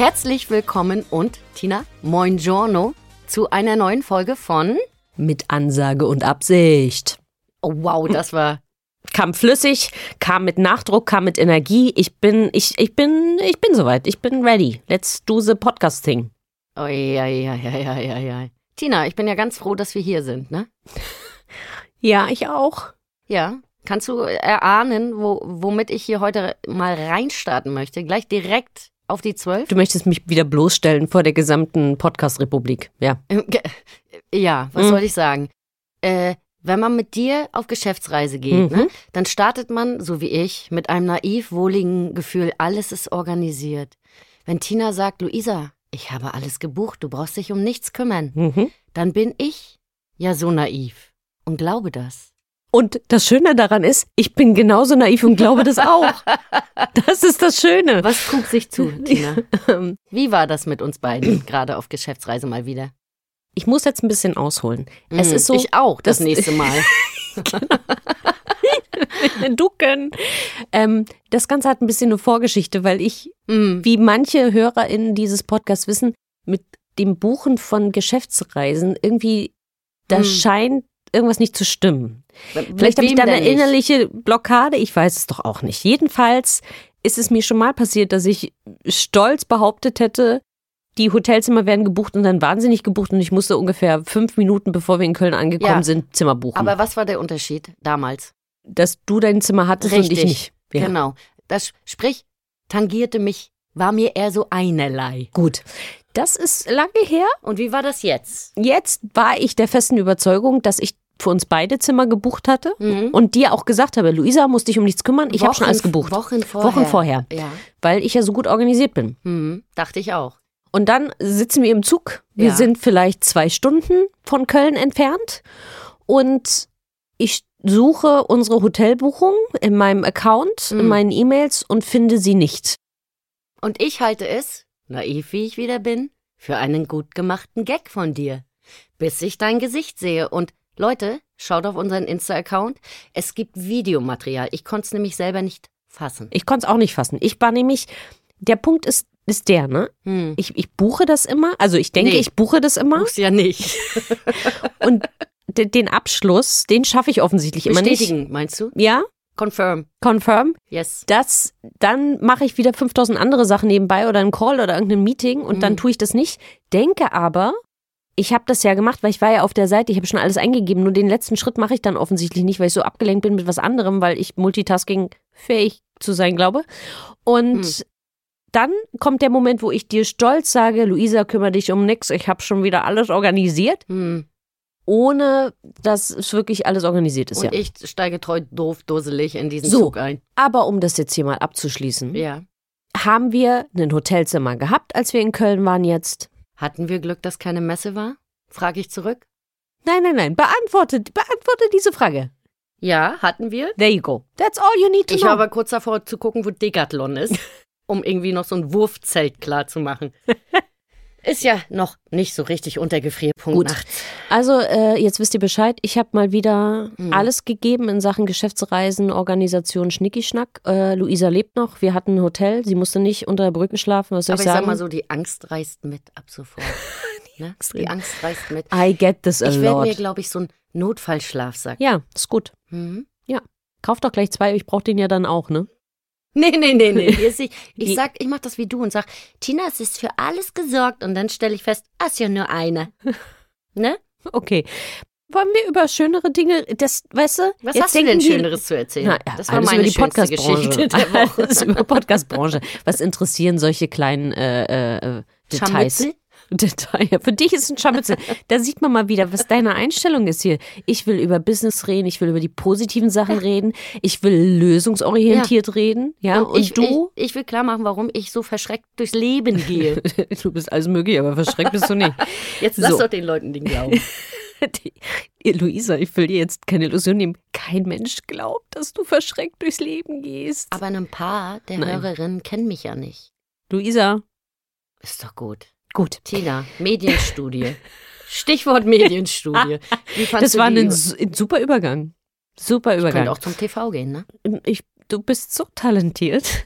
Herzlich willkommen und Tina, moin giorno zu einer neuen Folge von Mit Ansage und Absicht. Oh wow, das war Kam flüssig, kam mit Nachdruck, kam mit Energie. Ich bin, ich, ich bin, ich bin soweit. Ich bin ready. Let's do the podcasting. Oh ja, ja, ja, ja, ja, ja. Tina, ich bin ja ganz froh, dass wir hier sind, ne? Ja, ich auch. Ja. Kannst du erahnen, wo, womit ich hier heute mal reinstarten möchte? Gleich direkt auf die zwölf? Du möchtest mich wieder bloßstellen vor der gesamten Podcast-Republik, ja. Ja, was Mhm. soll ich sagen? Äh, wenn man mit dir auf Geschäftsreise geht, Mhm. ne, dann startet man, so wie ich, mit einem naiv wohligen Gefühl, alles ist organisiert. Wenn Tina sagt, Luisa, ich habe alles gebucht, du brauchst dich um nichts kümmern, Mhm. dann bin ich ja so naiv und glaube das. Und das Schöne daran ist, ich bin genauso naiv und glaube das auch. Das ist das Schöne. Was guckt sich zu, Tina? Wie war das mit uns beiden, gerade auf Geschäftsreise mal wieder? Ich muss jetzt ein bisschen ausholen. Es Mhm, ist so. Ich auch, das, das- nächste Mal. Ducken. Ähm, das Ganze hat ein bisschen eine Vorgeschichte, weil ich, Mhm. wie manche HörerInnen dieses Podcasts wissen, mit dem Buchen von Geschäftsreisen irgendwie, da Hm. scheint irgendwas nicht zu stimmen. Mit Vielleicht habe ich da eine innerliche Blockade, ich weiß es doch auch nicht. Jedenfalls ist es mir schon mal passiert, dass ich stolz behauptet hätte, die Hotelzimmer werden gebucht und dann waren sie nicht gebucht und ich musste ungefähr fünf Minuten, bevor wir in Köln angekommen Ja. sind, Zimmer buchen. Aber was war der Unterschied damals? dass du dein Zimmer hattest und ich Richtig. nicht. Ja. Genau. Das sprich, tangierte mich, war mir eher so einerlei. Gut. Das ist lange her. Und wie war das jetzt? Jetzt war ich der festen Überzeugung, dass ich für uns beide Zimmer gebucht hatte Mhm. und dir auch gesagt habe, Luisa, musst dich um nichts kümmern, ich habe schon alles gebucht. Wochen vorher. Wochen vorher, Ja. weil ich ja so gut organisiert bin. Mhm. Dachte ich auch. Und dann sitzen wir im Zug. Wir Ja. sind vielleicht zwei Stunden von Köln entfernt und ich suche unsere Hotelbuchung in meinem Account, in Mhm. meinen E-Mails und finde sie nicht. Und ich halte es, naiv wie ich wieder bin, für einen gut gemachten Gag von dir. Bis ich dein Gesicht sehe. Und Leute, schaut auf unseren Insta-Account. Es gibt Videomaterial. Ich konnte es nämlich selber nicht fassen. Ich konnte es auch nicht fassen. Ich war nämlich, der Punkt ist, ist der, ne? Hm. Ich, ich buche das immer, also ich denke, Nee. ich buche das immer Buch's ja nicht. und de, den Abschluss, den schaffe ich offensichtlich immer nicht. Bestätigen, meinst du? Ja, Confirm. confirm. Yes. Das, dann mache ich wieder 5000 andere Sachen nebenbei oder einen Call oder irgendein Meeting und dann Mhm. tue ich das nicht. Denke aber, ich habe das ja gemacht, weil ich war ja auf der Seite, ich habe schon alles eingegeben, nur den letzten Schritt mache ich dann offensichtlich nicht, weil ich so abgelenkt bin mit was anderem, weil ich Multitasking fähig zu sein glaube. Und Hm. dann kommt der Moment, wo ich dir stolz sage, Luisa, kümmere dich um nix, ich habe schon wieder alles organisiert, Hm. ohne dass es wirklich alles organisiert ist, Und ja. ich steige treu doof dusselig in diesen So. Zug ein. Aber um das jetzt hier mal abzuschließen, Ja. haben wir ein Hotelzimmer gehabt, als wir in Köln waren jetzt. Hatten wir Glück, dass keine Messe war? Frage ich zurück. Nein, nein, nein, beantworte, beantworte diese Frage. Ja, hatten wir. There you go. That's all you need to Ich know. war aber kurz davor zu gucken, wo Decathlon ist, um irgendwie noch so ein Wurfzelt klar zu machen. Ist ja noch nicht so richtig unter Gefrierpunkt Gut. nachts. Also, äh, jetzt wisst ihr Bescheid. Ich habe mal wieder Mhm. alles gegeben in Sachen Geschäftsreisen, Organisation, Schnickischnack. Äh, Luisa lebt noch. Wir hatten ein Hotel. Sie musste nicht unter der Brücke schlafen. Was soll Aber ich ich sagen? sag mal so, die Angst reißt mit ab sofort. ne? Die Angst reißt mit. I get this a Ich werde lot. mir, glaube ich, so einen Notfallschlafsack. ja, ist gut. Mhm. Kauf doch gleich zwei. Ich brauche den ja dann auch, ne? Nee, nee, nee, nee. Ich ich sag, ich mach das wie du und sag, Tina, es ist für alles gesorgt. Und dann stelle ich fest, ah, ist ja nur eine. ne? Okay. Wollen wir über schönere Dinge, das, weißt du? Was hast du denn die- Schöneres zu erzählen? Na, ja, das war meine über die schönste Podcast-Branche. Geschichte der Woche. Alles über Podcast-Branche. Was interessieren solche kleinen äh, äh, Details? Scharmützel? Detail. Ja, für dich ist ein Scharmützel. Da sieht man mal wieder, was deine Einstellung ist hier. Ich will über Business reden, ich will über die positiven Sachen reden, ich will lösungsorientiert reden. Ja, und, ich, du? Ich, ich will klar machen, warum ich so verschreckt durchs Leben gehe. Du bist alles möglich, aber verschreckt bist du nicht. Jetzt lass So. doch den Leuten den Glauben. Die, Luisa, ich will dir jetzt keine Illusion nehmen. Kein Mensch glaubt, dass du verschreckt durchs Leben gehst. Aber ein paar der Nein. Hörerinnen kennen mich ja nicht. Luisa, Ist doch gut. Gut. Tina, Medienstudie. Stichwort Medienstudie. Das war ein, Über- su- ein super Übergang. Super Könnte Übergang. auch zum TV gehen, ne? Ich, du bist so talentiert.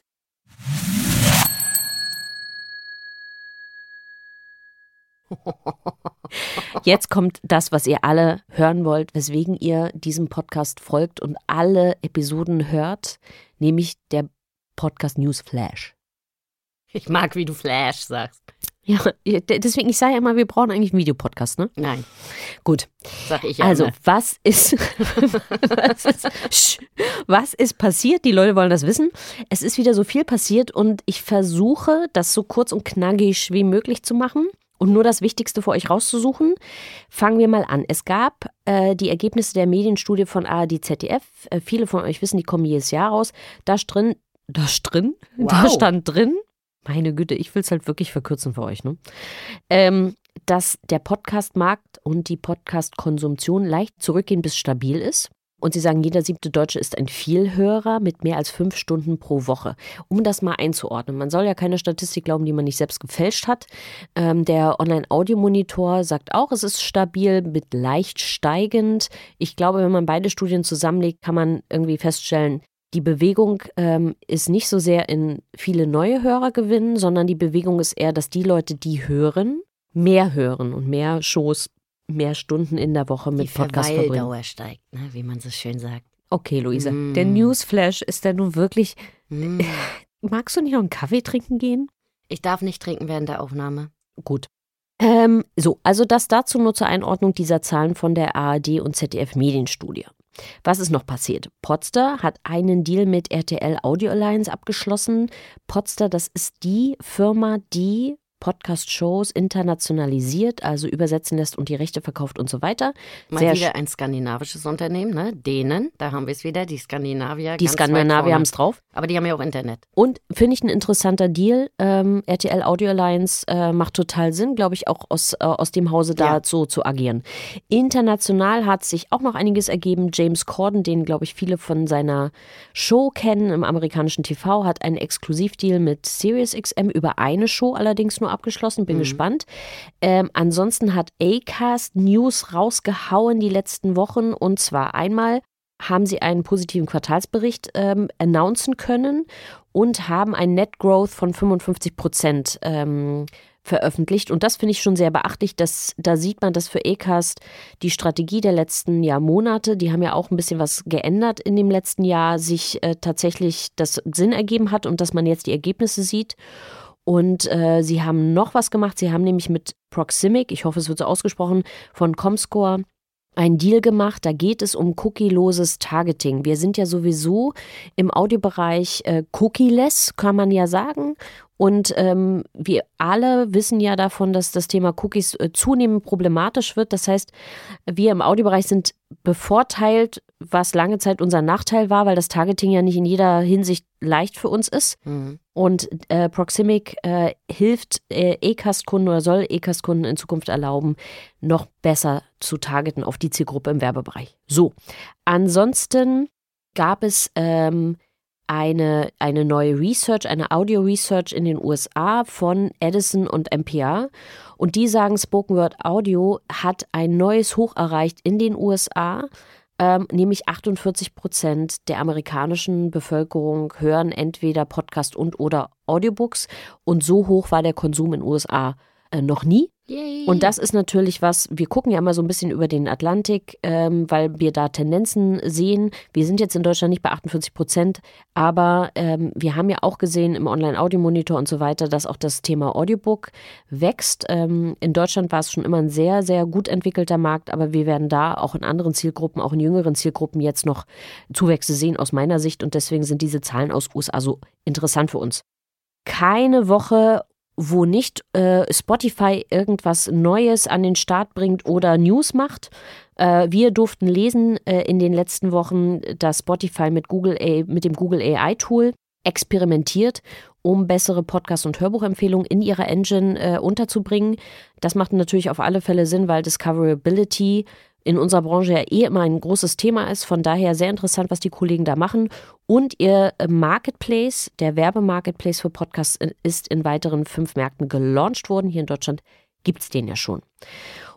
Jetzt kommt das, was ihr alle hören wollt, weswegen ihr diesem Podcast folgt und alle Episoden hört, nämlich der Podcast News Flash. Ich mag, wie du Flash sagst. Ja, deswegen, ich sage ja immer, wir brauchen eigentlich einen Videopodcast, ne? Nein, Gut. sag ich ja Also, immer. was ist, was, ist Sch- was ist passiert? Die Leute wollen das wissen. Es ist wieder so viel passiert und ich versuche, das so kurz und knackig wie möglich zu machen und nur das Wichtigste für euch rauszusuchen. Fangen wir mal an. Es gab äh, die Ergebnisse der Medienstudie von ARD ZDF. Äh, viele von euch wissen, die kommen jedes Jahr raus. Da drin, da drin, da Wow. stand drin, meine Güte, ich will es halt wirklich verkürzen für euch, ne? Ähm, dass der Podcast-Markt und die Podcast-Konsumtion leicht zurückgehen bis stabil ist. Und sie sagen, jeder siebte Deutsche ist ein Vielhörer mit mehr als fünf Stunden pro Woche. Um das mal einzuordnen, man soll ja keine Statistik glauben, die man nicht selbst gefälscht hat. Ähm, der Online-Audio-Monitor sagt auch, es ist stabil mit leicht steigend. Ich glaube, wenn man beide Studien zusammenlegt, kann man irgendwie feststellen, die Bewegung ähm, ist nicht so sehr in viele neue Hörer gewinnen, sondern die Bewegung ist eher, dass die Leute, die hören, mehr hören und mehr Shows, mehr Stunden in der Woche mit Die Podcast verbringen. Verweildauer steigt, ne? wie man so schön sagt. Okay, Luisa. Mm. Der Newsflash ist der nun wirklich. Hm. Magst du nicht noch einen Kaffee trinken gehen? Ich darf nicht trinken während der Aufnahme. Gut. Ähm, so, also das dazu nur zur Einordnung dieser Zahlen von der ARD und ZDF Medienstudie. Was ist noch passiert? Potster hat einen Deal mit RTL Audio Alliance abgeschlossen. Potster, das ist die Firma, die Podcast-Shows internationalisiert, also übersetzen lässt und die Rechte verkauft und so weiter. Mal Sehr wieder ein skandinavisches Unternehmen, ne? Dänen, da haben wir es wieder, die Skandinavier. Die Skandinavier haben es drauf. Aber die haben ja auch Internet. Und finde ich ein interessanter Deal. Ähm, RTL Audio Alliance äh, macht total Sinn, glaube ich, auch aus, äh, aus dem Hause da Ja. so zu agieren. International hat sich auch noch einiges ergeben. James Corden, den, glaube ich, viele von seiner Show kennen im amerikanischen TV, hat einen Exklusivdeal mit SiriusXM über eine Show allerdings nur abgeschlossen. Bin gespannt. Ähm, ansonsten hat Acast News rausgehauen die letzten Wochen und zwar einmal haben sie einen positiven Quartalsbericht ähm, announcen können und haben ein Net Growth von 55 Prozent ähm, veröffentlicht. Und das finde ich schon sehr beachtlich. Dass, da sieht man, dass für Acast die Strategie der letzten Jahr Monate, die haben ja auch ein bisschen was geändert in dem letzten Jahr, sich äh, tatsächlich das Sinn ergeben hat und dass man jetzt die Ergebnisse sieht. Und äh, sie haben noch was gemacht. Sie haben nämlich mit Proximic, ich hoffe, es wird so ausgesprochen, von Comscore einen Deal gemacht. Da geht es um cookieloses Targeting. Wir sind ja sowieso im Audiobereich äh, cookieless, kann man ja sagen. Und ähm, wir alle wissen ja davon, dass das Thema Cookies äh, zunehmend problematisch wird. Das heißt, wir im Audiobereich sind bevorteilt, was lange Zeit unser Nachteil war, weil das Targeting ja nicht in jeder Hinsicht leicht für uns ist. Mhm. Und äh, Proximic äh, hilft äh, E-Cast-Kunden oder soll E-Cast-Kunden in Zukunft erlauben, noch besser zu targeten auf die Zielgruppe im Werbebereich. So, ansonsten gab es ähm, eine, eine neue Research, eine Audio-Research in den USA von Edison und NPR. Und die sagen, Spoken Word Audio hat ein neues Hoch erreicht in den USA. Ähm, nämlich 48 Prozent der amerikanischen Bevölkerung hören entweder Podcast und oder Audiobooks. Und so hoch war der Konsum in den USA äh, noch nie. Yay. Und das ist natürlich was, wir gucken ja immer so ein bisschen über den Atlantik, ähm, weil wir da Tendenzen sehen. Wir sind jetzt in Deutschland nicht bei 48 Prozent, aber ähm, wir haben ja auch gesehen im Online-Audio-Monitor und so weiter, dass auch das Thema Audiobook wächst. Ähm, in Deutschland war es schon immer ein sehr, sehr gut entwickelter Markt, aber wir werden da auch in anderen Zielgruppen, auch in jüngeren Zielgruppen jetzt noch Zuwächse sehen aus meiner Sicht und deswegen sind diese Zahlen aus USA so interessant für uns keine Woche wo nicht äh, Spotify irgendwas Neues an den Start bringt oder News macht. Äh, wir durften lesen äh, in den letzten Wochen, dass Spotify mit, Google A mit dem Google AI Tool experimentiert, um bessere Podcast- und Hörbuchempfehlungen in ihrer Engine äh, unterzubringen. Das macht natürlich auf alle Fälle Sinn, weil Discoverability in unserer Branche ja eh immer ein großes Thema ist. Von daher sehr interessant, was die Kollegen da machen. Und ihr Marketplace, der Werbemarketplace für Podcasts, ist in weiteren fünf Märkten gelauncht worden. Hier in Deutschland gibt es den ja schon.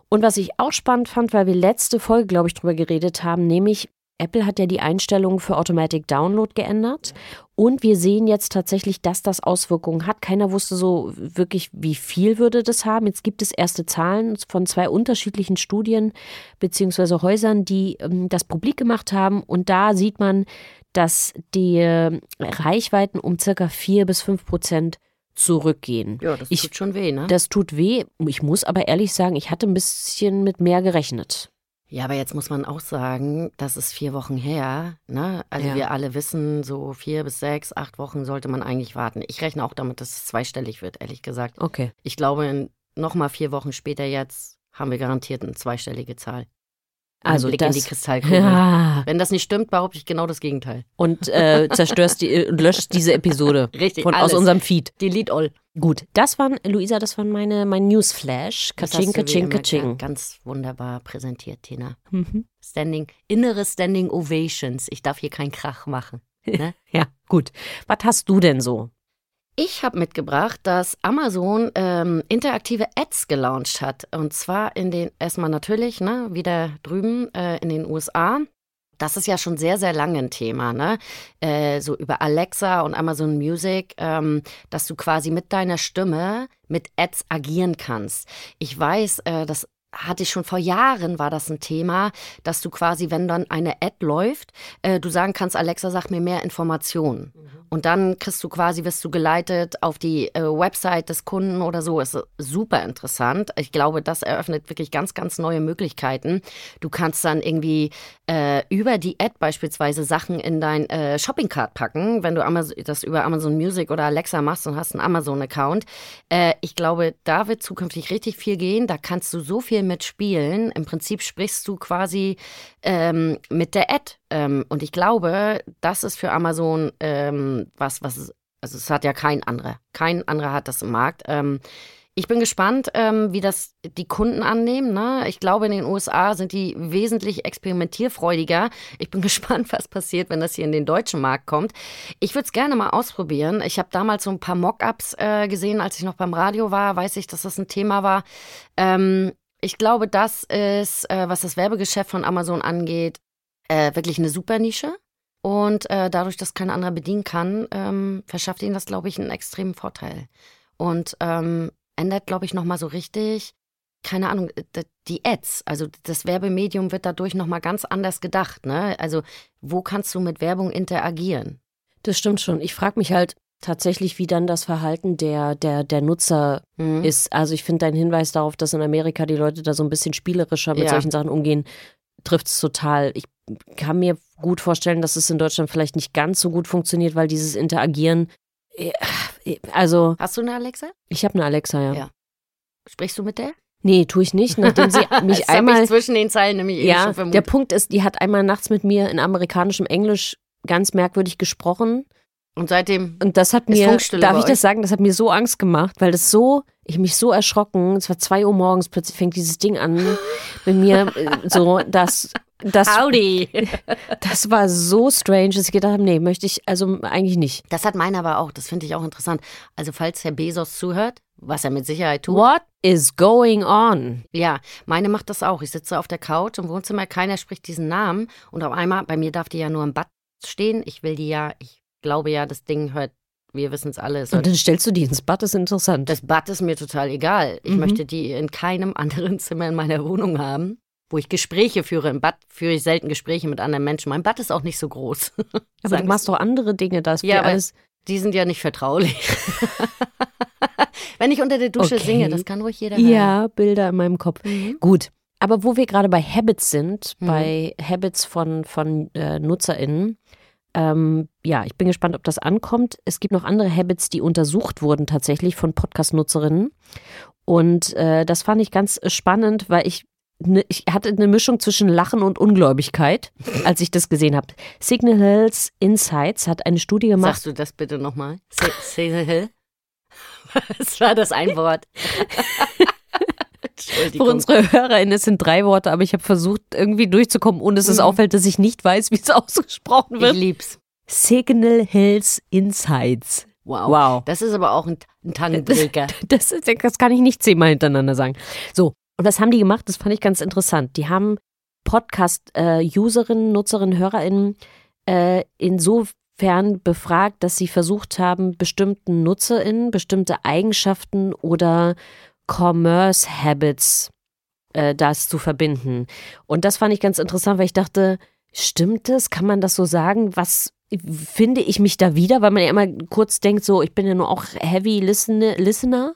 Und was ich auch spannend fand, weil wir letzte Folge, glaube ich, drüber geredet haben, nämlich Apple hat ja die Einstellungen für Automatic Download geändert und wir sehen jetzt tatsächlich, dass das Auswirkungen hat. Keiner wusste so wirklich, wie viel würde das haben. Jetzt gibt es erste Zahlen von zwei unterschiedlichen Studien beziehungsweise Häusern, die ähm, das publik gemacht haben und da sieht man, dass die äh, Reichweiten um circa vier bis fünf Prozent zurückgehen. Ja, das ich, tut schon weh, ne? Das tut weh. Ich muss aber ehrlich sagen, ich hatte ein bisschen mit mehr gerechnet. Ja, aber jetzt muss man auch sagen, das ist vier Wochen her. Ne? Also Ja. wir alle wissen, so vier bis sechs, acht Wochen sollte man eigentlich warten. Ich rechne auch damit, dass es zweistellig wird, ehrlich gesagt. Okay. Ich glaube, nochmal vier Wochen später jetzt haben wir garantiert eine zweistellige Zahl. Also Blick das, in die Kristallkugel. Ja. Wenn das nicht stimmt, behaupte ich genau das Gegenteil. Und äh, zerstörst die, äh, löscht diese Episode Richtig, von, aus unserem Feed. Delete all. Gut, das waren, Luisa, das waren meine, mein Newsflash. Kaching, kaching, kaching. Ganz wunderbar präsentiert, Tina. Mhm. Standing, innere Standing Ovations. Ich darf hier keinen Krach machen. Ne? Ja, gut. Was hast du denn so? Ich habe mitgebracht, dass Amazon ähm, interaktive Ads gelauncht hat. Und zwar in den, erstmal natürlich, ne, wieder drüben äh, in den USA. Das ist ja schon sehr, sehr lange ein Thema, ne? Äh, so über Alexa und Amazon Music, ähm, dass du quasi mit deiner Stimme mit Ads agieren kannst. Ich weiß, äh, das hatte ich schon vor Jahren, war das ein Thema, dass du quasi, wenn dann eine Ad läuft, äh, du sagen kannst, Alexa, sag mir mehr Informationen. Und dann kriegst du quasi, wirst du geleitet auf die äh, Website des Kunden oder so. Ist super interessant. Ich glaube, das eröffnet wirklich ganz, ganz neue Möglichkeiten. Du kannst dann irgendwie äh, über die Ad beispielsweise Sachen in dein äh, Shopping-Cart packen, wenn du Amazon, das über Amazon Music oder Alexa machst und hast einen Amazon-Account. Äh, ich glaube, da wird zukünftig richtig viel gehen. Da kannst du so viel mitspielen. Im Prinzip sprichst du quasi ähm, mit der Ad. Ähm, und ich glaube, das ist für Amazon ähm, was, was also es hat ja kein anderer. Kein anderer hat das im Markt. Ähm, ich bin gespannt, ähm, wie das die Kunden annehmen. Ne? Ich glaube, in den USA sind die wesentlich experimentierfreudiger. Ich bin gespannt, was passiert, wenn das hier in den deutschen Markt kommt. Ich würde es gerne mal ausprobieren. Ich habe damals so ein paar Mockups äh, gesehen, als ich noch beim Radio war. Weiß ich, dass das ein Thema war. Ähm, ich glaube, das ist, äh, was das Werbegeschäft von Amazon angeht, äh, wirklich eine super Nische. Und äh, dadurch, dass kein anderer bedienen kann, ähm, verschafft ihnen das, glaube ich, einen extremen Vorteil. Und ähm, ändert, glaube ich, nochmal so richtig, keine Ahnung, äh, die Ads. Also das Werbemedium wird dadurch nochmal ganz anders gedacht. Ne? Also wo kannst du mit Werbung interagieren? Das stimmt schon. Ich frage mich halt tatsächlich, wie dann das Verhalten der, der, der Nutzer Hm? ist. Also ich finde deinen Hinweis darauf, dass in Amerika die Leute da so ein bisschen spielerischer mit Ja. solchen Sachen umgehen, trifft es total. Ich kann mir gut vorstellen, dass es in Deutschland vielleicht nicht ganz so gut funktioniert, weil dieses Interagieren, äh, also Hast du eine Alexa? ich habe eine Alexa, ja. Ja. Sprichst du mit der? Nee, tue ich nicht, nachdem sie mich das einmal ich zwischen den Zeilen nämlich eh Ja, schon der. Punkt ist, die hat einmal nachts mit mir in amerikanischem Englisch ganz merkwürdig gesprochen. Und seitdem Und das hat mir, darf ich euch? das sagen, das hat mir so Angst gemacht, weil das so, ich mich so erschrocken, es war zwei Uhr morgens, plötzlich fängt dieses Ding an mit mir, äh, so, das, das, Howdy. das war so strange, dass ich gedacht habe, nee, möchte ich also eigentlich nicht. Das hat meiner aber auch. Das finde ich auch interessant. Also falls Herr Bezos zuhört, was er mit Sicherheit tut. What is going on? Ja, meine macht das auch. Ich sitze auf der Couch im Wohnzimmer, keiner spricht diesen Namen. Und auf einmal, bei mir darf die ja nur im Bad stehen. Ich will die ja, ich glaube ja, das Ding hört wir wissen es alle. Und dann stellst du die ins Bad, das ist interessant. das Bad ist mir total egal. Ich Mhm. möchte die in keinem anderen Zimmer in meiner Wohnung haben, wo ich Gespräche führe. Im Bad führe ich selten Gespräche mit anderen Menschen. Mein Bad ist auch nicht so groß. aber du machst doch andere Dinge, da ist Ja, alles. Die sind ja nicht vertraulich. Wenn ich unter der Dusche Okay. singe, das kann ruhig jeder hören. Ja, Bilder in meinem Kopf. Mhm. Gut. Aber wo wir gerade bei Habits sind, Mhm. bei Habits von, von äh, NutzerInnen, ähm, ja, ich bin gespannt, ob das ankommt. Es gibt noch andere Habits, die untersucht wurden tatsächlich von Podcast-Nutzerinnen. Und äh, das fand ich ganz spannend, weil ich, ne, ich hatte eine Mischung zwischen Lachen und Ungläubigkeit, als ich das gesehen habe. Signal Hills Insights hat eine Studie gemacht. Sagst du das bitte nochmal? Cecil Hill? Was war das ein Wort? Für unsere HörerInnen, es sind drei Worte, aber ich habe versucht, irgendwie durchzukommen, ohne dass es Mhm. auffällt, dass ich nicht weiß, wie es ausgesprochen Ich wird. lieb's. Signal Hills Insights. Wow. Wow. Das ist aber auch ein, ein Tannenträger. Das, ist, das kann ich nicht zehnmal hintereinander sagen. So, und was haben die gemacht? Das fand ich ganz interessant. Die haben Podcast-Userinnen, Nutzerinnen, HörerInnen äh, insofern befragt, dass sie versucht haben, bestimmten NutzerInnen bestimmte Eigenschaften oder Commerce-Habits äh, das zu verbinden. Und das fand ich ganz interessant, weil ich dachte, stimmt das? Kann man das so sagen? Was finde ich mich da wieder? Weil man ja immer kurz denkt, so, ich bin ja nur auch Heavy Listen Listener.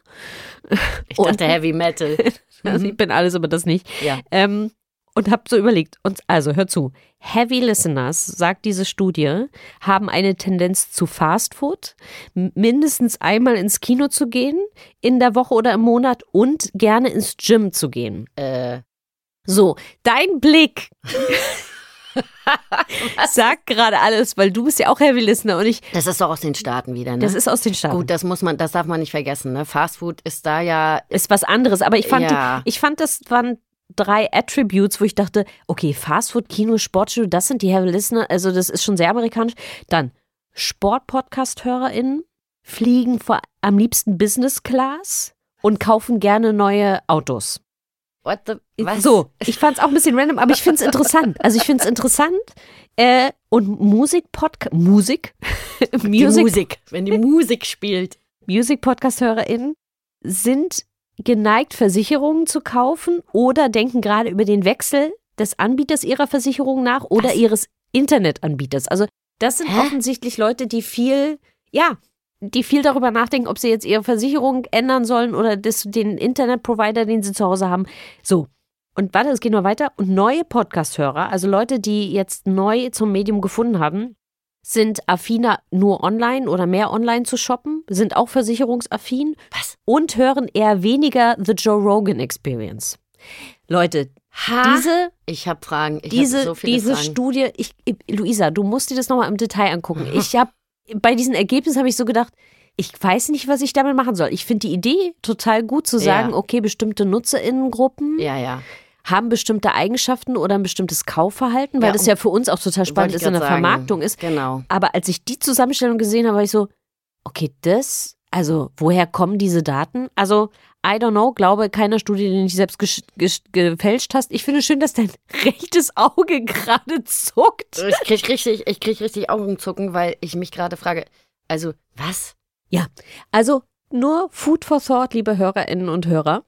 Ich dachte Heavy Metal. Also ich bin alles, aber das nicht. Ja. Ähm, und habe so überlegt, und also hör zu, Heavy Listeners, sagt diese Studie, haben eine Tendenz zu Fast Food, m- mindestens einmal ins Kino zu gehen, in der Woche oder im Monat und gerne ins Gym zu gehen. Äh, So, dein Blick sagt gerade alles, weil du bist ja auch Heavy Listener und ich, das ist doch aus den Staaten wieder, ne? das ist aus den Staaten. Gut, das muss man, das darf man nicht vergessen, ne? Fast Food ist da ja, ist was anderes. Aber ich fand, Ja. ich fand, das waren drei Attributes, wo ich dachte, okay, Fastfood, Kino, Sportstudio, das sind die Heavy Listener, also das ist schon sehr amerikanisch. Dann Sport-Podcast-HörerInnen fliegen vor, am liebsten Business Class und kaufen gerne neue Autos. what the, was? So, ich fand es auch ein bisschen random, aber ich finde es interessant. Also ich finde es interessant. Äh, und Musik-Podcast, Musik, Die Music, Musik, wenn die Musik spielt. Music-Podcast-HörerInnen sind geneigt, Versicherungen zu kaufen oder denken gerade über den Wechsel des Anbieters ihrer Versicherung nach oder Was? ihres Internetanbieters. Also das sind Hä? offensichtlich Leute, die viel, ja, die viel darüber nachdenken, ob sie jetzt ihre Versicherung ändern sollen oder das, den Internetprovider, den sie zu Hause haben. So. Und warte, es geht noch weiter. Und neue Podcast-Hörer, also Leute, die jetzt neu zum Medium gefunden haben, sind affiner, nur online oder mehr online zu shoppen, sind auch versicherungsaffin Was? und hören eher weniger The Joe Rogan Experience. Leute, Ha? diese, Ich habe Fragen. Ich diese, hab so viele diese Fragen. Studie, ich, Luisa, du musst dir das nochmal im Detail angucken. Ich habe, bei diesen Ergebnissen habe ich so gedacht, ich weiß nicht, was ich damit machen soll. Ich finde die Idee total gut zu sagen, Ja. okay, bestimmte NutzerInnengruppen Ja, ja. Haben bestimmte Eigenschaften oder ein bestimmtes Kaufverhalten, weil Ja, das ja für uns auch total spannend ist in der sagen. Vermarktung ist. Genau. Aber als ich die Zusammenstellung gesehen habe, war ich so, okay, das, also woher kommen diese Daten? Also, I don't know, glaube keiner Studie, die du nicht selbst gefälscht hast. Ich finde schön, dass dein rechtes Auge gerade zuckt. Ich krieg richtig, ich krieg richtig Augenzucken, weil ich mich gerade frage, also, was? Also, nur Food for Thought, liebe Hörerinnen und Hörer.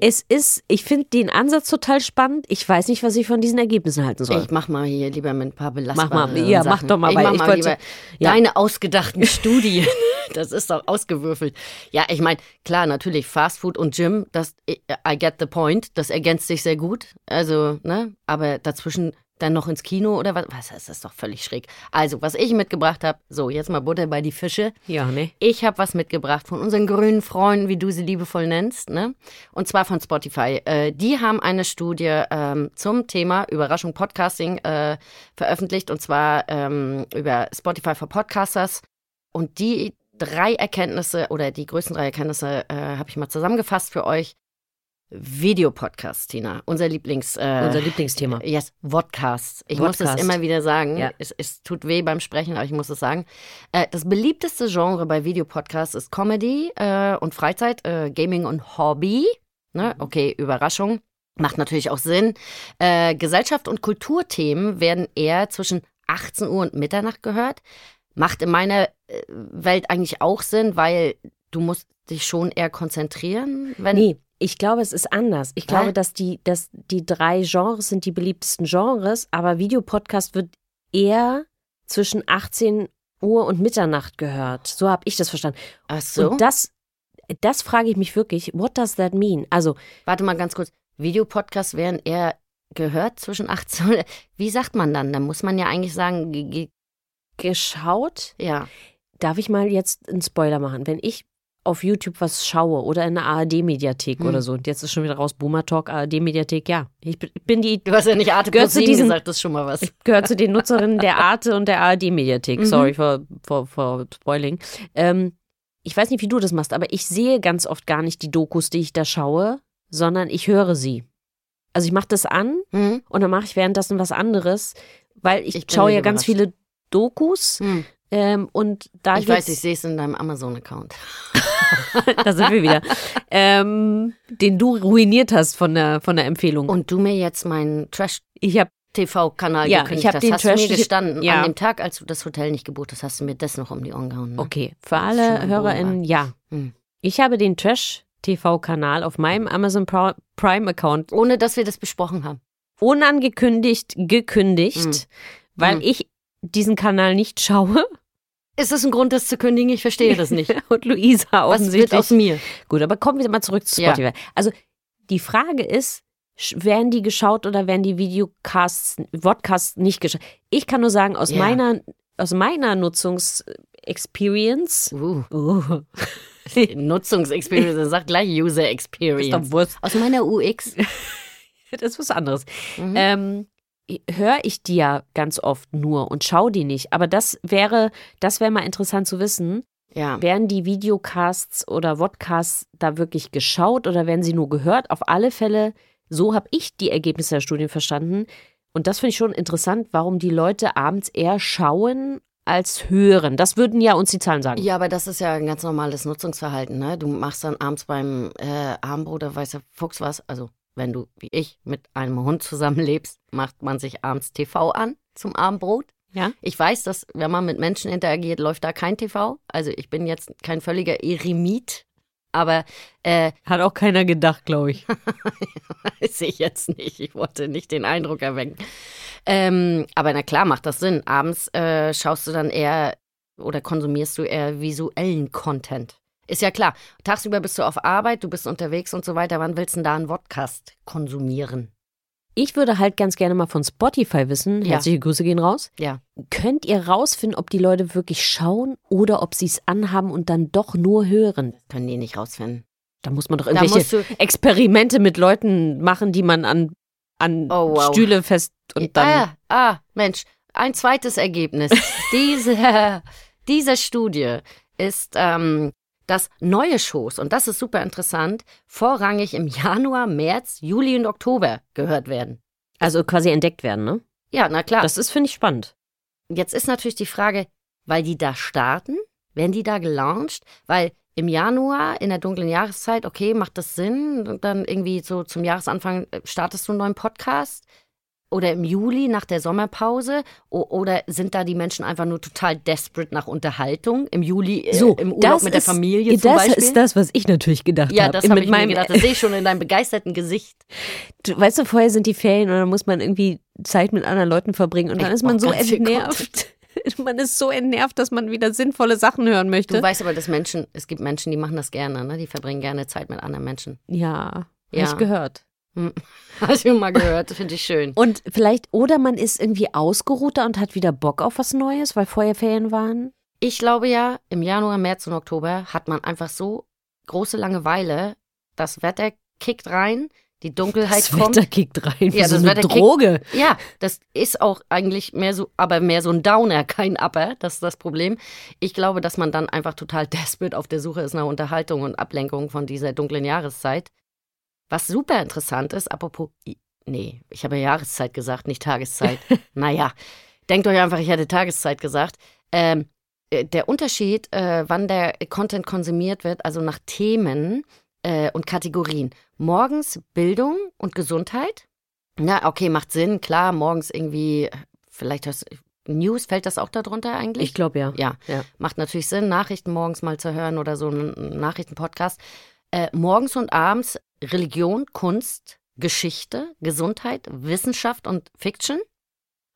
Es ist, ich finde den Ansatz total spannend. Ich weiß nicht, was ich von diesen Ergebnissen halten soll. Ich mach mal hier lieber mit ein paar belastbaren Mach mal, ja, mach Sachen. doch mal, ich mach ich mal wollte- lieber ja. deine ausgedachten Studien. Das ist doch ausgewürfelt. Ja, ich meine, klar, natürlich Fast Food und Gym, das I get the point, das ergänzt sich sehr gut. Also, ne, aber dazwischen dann noch ins Kino oder was? Was das ist doch völlig schräg. Also, was ich mitgebracht habe, so, jetzt mal Butter bei die Fische. ja, ne? Ich habe was mitgebracht von unseren grünen Freunden, wie du sie liebevoll nennst, ne? Und zwar von Spotify. Äh, die haben eine Studie ähm, zum Thema Überraschung Podcasting äh, veröffentlicht und zwar ähm, über Spotify for Podcasters. Und die drei Erkenntnisse oder die größten drei Erkenntnisse äh, habe ich mal zusammengefasst für euch. Videopodcast, Tina, unser Lieblings. Äh, Unser Lieblingsthema. Yes, Vodcast. Ich muss Vodcast. es immer wieder sagen. Ja. Es, es tut weh beim Sprechen, aber ich muss es sagen. Äh, das beliebteste Genre bei Videopodcasts ist Comedy äh, und Freizeit, äh, Gaming und Hobby. Ne? Okay, Überraschung. Macht natürlich auch Sinn. Äh, Gesellschaft und Kulturthemen werden eher zwischen 18 Uhr und Mitternacht gehört. Macht in meiner äh, Welt eigentlich auch Sinn, weil du musst dich schon eher konzentrieren. Wenn Nee, ich glaube, es ist anders. Ich glaube, dass die, dass die drei Genres sind die beliebtesten Genres, aber Videopodcast wird eher zwischen 18 Uhr und Mitternacht gehört. So habe ich das verstanden. Ach so. Und das, das frage ich mich wirklich, what does that mean? Also, Warte mal ganz kurz. Videopodcasts werden eher gehört zwischen 18 und. Wie sagt man dann? Da muss man ja eigentlich sagen, ge- ge- geschaut, ja. darf ich mal jetzt einen Spoiler machen? Wenn ich auf YouTube was schaue oder in der ARD-Mediathek Hm. oder so, und jetzt ist schon wieder raus, Boomer Talk, ARD-Mediathek, ja. Ich bin- die Du hast ja nicht Arte Gehört zu diesen- gesagt, das ist schon mal was. Ich gehöre zu den Nutzerinnen der Arte und der ARD-Mediathek. Mhm. Sorry for, for, for spoiling. Ähm, ich weiß nicht, wie du das machst, aber ich sehe ganz oft gar nicht die Dokus, die ich da schaue, sondern ich höre sie. Also ich mache das an Hm? und dann mache ich währenddessen was anderes, weil ich, Ich schaue ja ganz viele Dokus Hm. Ähm, und da Ich weiß, ich sehe es in deinem Amazon-Account. da sind wir wieder, ähm, den du ruiniert hast von der, von der Empfehlung. Und du mir jetzt meinen ich habe Trash-TV-Kanal Ja, gekündigt ich hab hast. den hast du mir Trash- gestanden. ja. An dem Tag, als du das Hotel nicht gebucht hast, hast du mir das noch um die Ohren gehauen. Ne? Okay, für alle HörerInnen, ja. Hm. Ich habe den Trash-TV-Kanal auf meinem Amazon Prime-Account Ohne, dass wir das besprochen haben. unangekündigt gekündigt, Hm. weil Hm. ich diesen Kanal nicht schaue Ist das ein Grund, das zu kündigen? Ich verstehe das nicht. und Luisa Was wird offensichtlich. aus mir? Gut, aber kommen wir mal zurück zu Ja. Spotify. Also die Frage ist, werden die geschaut oder werden die Videocasts, Vodcasts nicht geschaut? Ich kann nur sagen, aus Ja. meiner aus meiner Nutzungsexperience, Uh, oh, Nutzungsexperience, das sagt gleich User ist doch Experience. Wurst. Aus meiner UX. Das ist was anderes. Mhm. ähm, höre ich die ja ganz oft nur und schaue die nicht. Aber das wäre, das wäre mal interessant zu wissen. ja. Werden die Videocasts oder Vodcasts da wirklich geschaut oder werden sie nur gehört? Auf alle Fälle, so habe ich die Ergebnisse der Studien verstanden. Und das finde ich schon interessant, warum die Leute abends eher schauen als hören. Das würden ja uns die Zahlen sagen. Ja, aber das ist ja ein ganz normales Nutzungsverhalten. Ne? Du machst dann abends beim äh, Abendbrot oder weiß der Fuchs was. Also, wenn du wie ich mit einem Hund zusammenlebst, macht man sich abends TV an zum Abendbrot. Ja. Ich weiß, dass wenn man mit Menschen interagiert, läuft da kein TV. Also ich bin jetzt kein völliger Eremit, aber äh, Hat auch keiner gedacht, glaube ich. weiß ich jetzt nicht. Ich wollte nicht den Eindruck erwecken. Ähm, aber na klar, macht das Sinn. Abends äh, schaust du dann eher oder konsumierst du eher visuellen Content. Ist ja klar. Tagsüber bist du auf Arbeit, du bist unterwegs und so weiter. Wann willst du denn da einen Podcast konsumieren? Ich würde halt ganz gerne mal von Spotify wissen. Ja. Herzliche Grüße gehen raus. Ja. Könnt ihr rausfinden, ob die Leute wirklich schauen oder ob sie es anhaben und dann doch nur hören? Können die nicht rausfinden. Da muss man doch irgendwelche. Experimente mit Leuten machen, die man an, an Oh, wow. Stühle fest und dann. ah, ah, Mensch, ein zweites Ergebnis dieser, dieser Studie ist, ähm, dass neue Shows, und das ist super interessant, vorrangig im Januar, März, Juli und Oktober gehört werden. Also quasi entdeckt werden, ne? Ja, na klar. Das ist, finde ich, spannend. Jetzt ist natürlich die Frage, weil die da starten, werden die da gelauncht? Weil im Januar, in der dunklen Jahreszeit, okay, macht das Sinn? Und dann irgendwie so zum Jahresanfang äh, startest du einen neuen Podcast? Oder im Juli nach der Sommerpause? Oder sind da die Menschen einfach nur total desperate nach Unterhaltung? Im Juli äh, So, im Urlaub das mit der ist- Familie zum das Beispiel? ist das, was ich natürlich gedacht ja, habe. das Mit habe ich mir gedacht. Das sehe ich schon in deinem begeisterten Gesicht. Du, weißt du, vorher sind die Ferien und dann muss man irgendwie Zeit mit anderen Leuten verbringen und dann Ich ist man brauch so entnervt. Man ist so entnervt, dass man wieder sinnvolle Sachen hören möchte. Du weißt aber, dass Menschen, es gibt Menschen, die machen das gerne, ne? Die verbringen gerne Zeit mit anderen Menschen. ja, Ja. hab ich gehört. Hm. Hast du mal gehört? Finde ich schön. Und vielleicht, oder man ist irgendwie ausgeruhter und hat wieder Bock auf was Neues, weil vorher Ferien waren. Ich glaube ja, im Januar, März und Oktober hat man einfach so große Langeweile. Das Wetter kickt rein, die Dunkelheit das kommt. Wetter kickt rein wie Ja, so das eine Wetter kickt- Droge. Ja, das ist auch eigentlich mehr so, aber mehr so ein Downer, kein Upper. Das ist das Problem. Ich glaube, dass man dann einfach total desperate auf der Suche ist nach Unterhaltung und Ablenkung von dieser dunklen Jahreszeit. Was super interessant ist, apropos, nee, ich habe Jahreszeit gesagt, nicht Tageszeit. naja, denkt euch einfach, ich hätte Tageszeit gesagt. Ähm, äh, der Unterschied, äh, wann der Content konsumiert wird, also nach Themen äh, und Kategorien. Morgens Bildung und Gesundheit. Na, okay, macht Sinn, klar, morgens irgendwie, vielleicht hörst News, fällt das auch darunter eigentlich? Ich glaube ja. Ja. ja. Macht natürlich Sinn, Nachrichten morgens mal zu hören oder so einen Nachrichtenpodcast. Äh, morgens und abends Religion, Kunst, Geschichte, Gesundheit, Wissenschaft und Fiction.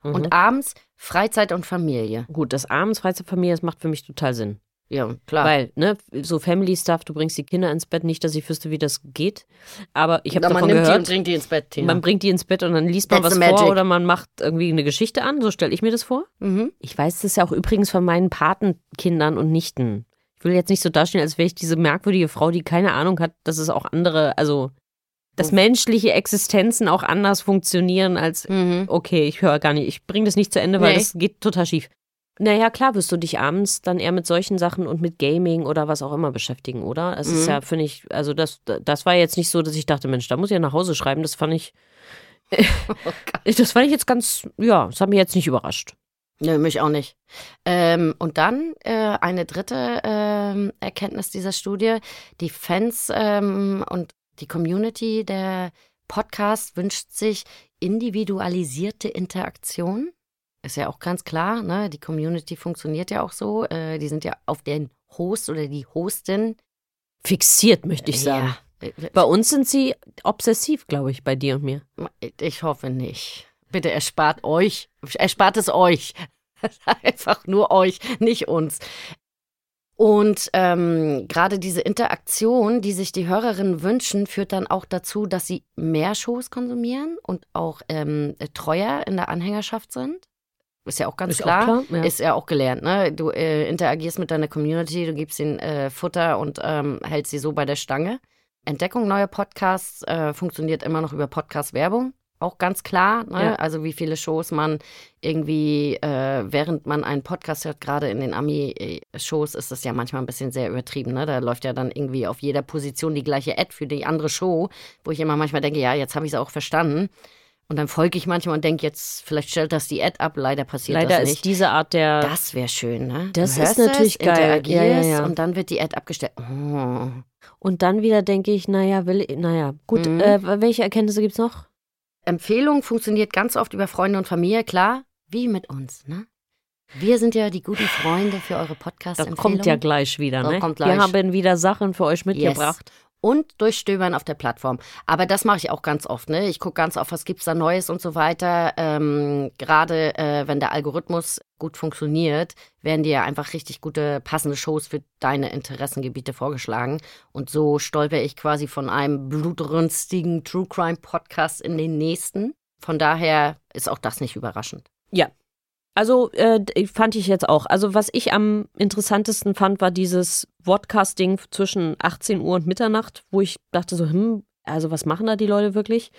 Mhm. Und abends Freizeit und Familie. Gut, das abends Freizeitfamilie, das macht für mich total Sinn. Ja, klar. Weil, ne, so Family Stuff, du bringst die Kinder ins Bett, nicht, dass ich wüsste, wie das geht. Aber ich habe davon man nimmt die und gehört, bringt die ins Bett, Tina. man bringt die ins Bett und dann liest man That's was vor oder man macht irgendwie eine Geschichte an. So stelle ich mir das vor. mhm. Ich weiß das ja auch übrigens von meinen Patenkindern und Nichten. Ich will jetzt nicht so dastehen, als wäre ich diese merkwürdige Frau, die keine Ahnung hat, dass es auch andere, also dass menschliche Existenzen auch anders funktionieren als, Mhm. okay, ich höre gar nicht, ich bringe das nicht zu Ende, weil Nee. das geht total schief. Naja, klar wirst du dich abends dann eher mit solchen Sachen und mit Gaming oder was auch immer beschäftigen, oder? Es ist Mhm. ja, finde ich, also das, das war jetzt nicht so, dass ich dachte, Mensch, da muss ich ja nach Hause schreiben. Das fand ich, Oh das fand ich jetzt ganz, ja, das hat mich jetzt nicht überrascht. Nö, mich auch nicht. Ähm, und dann äh, eine dritte ähm, Erkenntnis dieser Studie. Die Fans ähm, und die Community der Podcast wünscht sich individualisierte Interaktion. Ist ja auch ganz klar, ne? Die Community funktioniert ja auch so. Äh, die sind ja auf den Host oder die Hostin. Fixiert, möchte ich sagen. Ja, Bei uns sind sie obsessiv, glaube ich, bei dir und mir. Ich hoffe nicht. Bitte erspart euch, erspart es euch. Einfach nur euch, nicht uns. Und ähm, gerade diese Interaktion, die sich die Hörerinnen wünschen, führt dann auch dazu, dass sie mehr Shows konsumieren und auch ähm, treuer in der Anhängerschaft sind. Ist ja auch ganz Ist auch klar. klar, ja. Ist ja auch gelernt, ne? Du äh, interagierst mit deiner Community, du gibst ihnen äh, Futter und ähm, hältst sie so bei der Stange. Entdeckung neuer Podcasts äh, funktioniert immer noch über Podcast-Werbung. Auch ganz klar, ne? Ja. also wie viele Shows man irgendwie, äh, während man einen Podcast hört, gerade in den Ami-Shows ist das ja manchmal ein bisschen sehr übertrieben. Ne? Da läuft ja dann irgendwie auf jeder Position die gleiche Ad für die andere Show, wo ich immer manchmal denke, ja, jetzt habe ich es auch verstanden. Und dann folge ich manchmal und denke, jetzt, vielleicht stellt das die Ad ab. Leider passiert Leider das ist nicht. diese Art der. Das wäre schön, ne? Das ist natürlich es, geil. Ja, ja, ja. und dann wird die Ad abgestellt. Oh. und dann wieder denke ich, naja, will, naja, gut, Mhm. äh, welche Erkenntnisse gibt es noch? Empfehlung funktioniert ganz oft über Freunde und Familie, klar, wie mit uns, ne? Wir sind ja die guten Freunde für eure Das Podcast-Empfehlungen. kommt ja gleich wieder, Das ne? kommt Wir gleich. haben wieder Sachen für euch mitgebracht. Und durchstöbern auf der Plattform. Aber das mache ich auch ganz oft. Ne? Ich gucke ganz oft, was gibt's da Neues und so weiter. Ähm, Gerade äh, wenn der Algorithmus gut funktioniert, werden dir einfach richtig gute, passende Shows für deine Interessengebiete vorgeschlagen. Und so stolper ich quasi von einem blutrünstigen True Crime Podcast in den nächsten. Von daher ist auch das nicht überraschend. Ja. Also äh, fand ich jetzt auch. Also was ich am interessantesten fand, war dieses Vodcasting zwischen 18 Uhr und Mitternacht, wo ich dachte so, hm, also was machen da die Leute wirklich?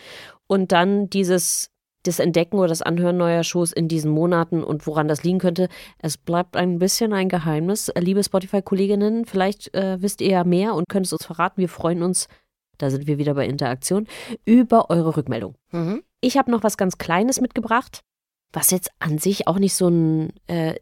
Und dann dieses das Entdecken oder das Anhören neuer Shows in diesen Monaten und woran das liegen könnte. Es bleibt ein bisschen ein Geheimnis. Liebe Spotify-Kolleginnen, vielleicht äh, wisst ihr ja mehr und könnt es uns verraten. Wir freuen uns, da sind wir wieder bei Interaktion, über eure Rückmeldung. Mhm. Ich habe noch was ganz Kleines mitgebracht, was jetzt an sich auch nicht so, ein, äh,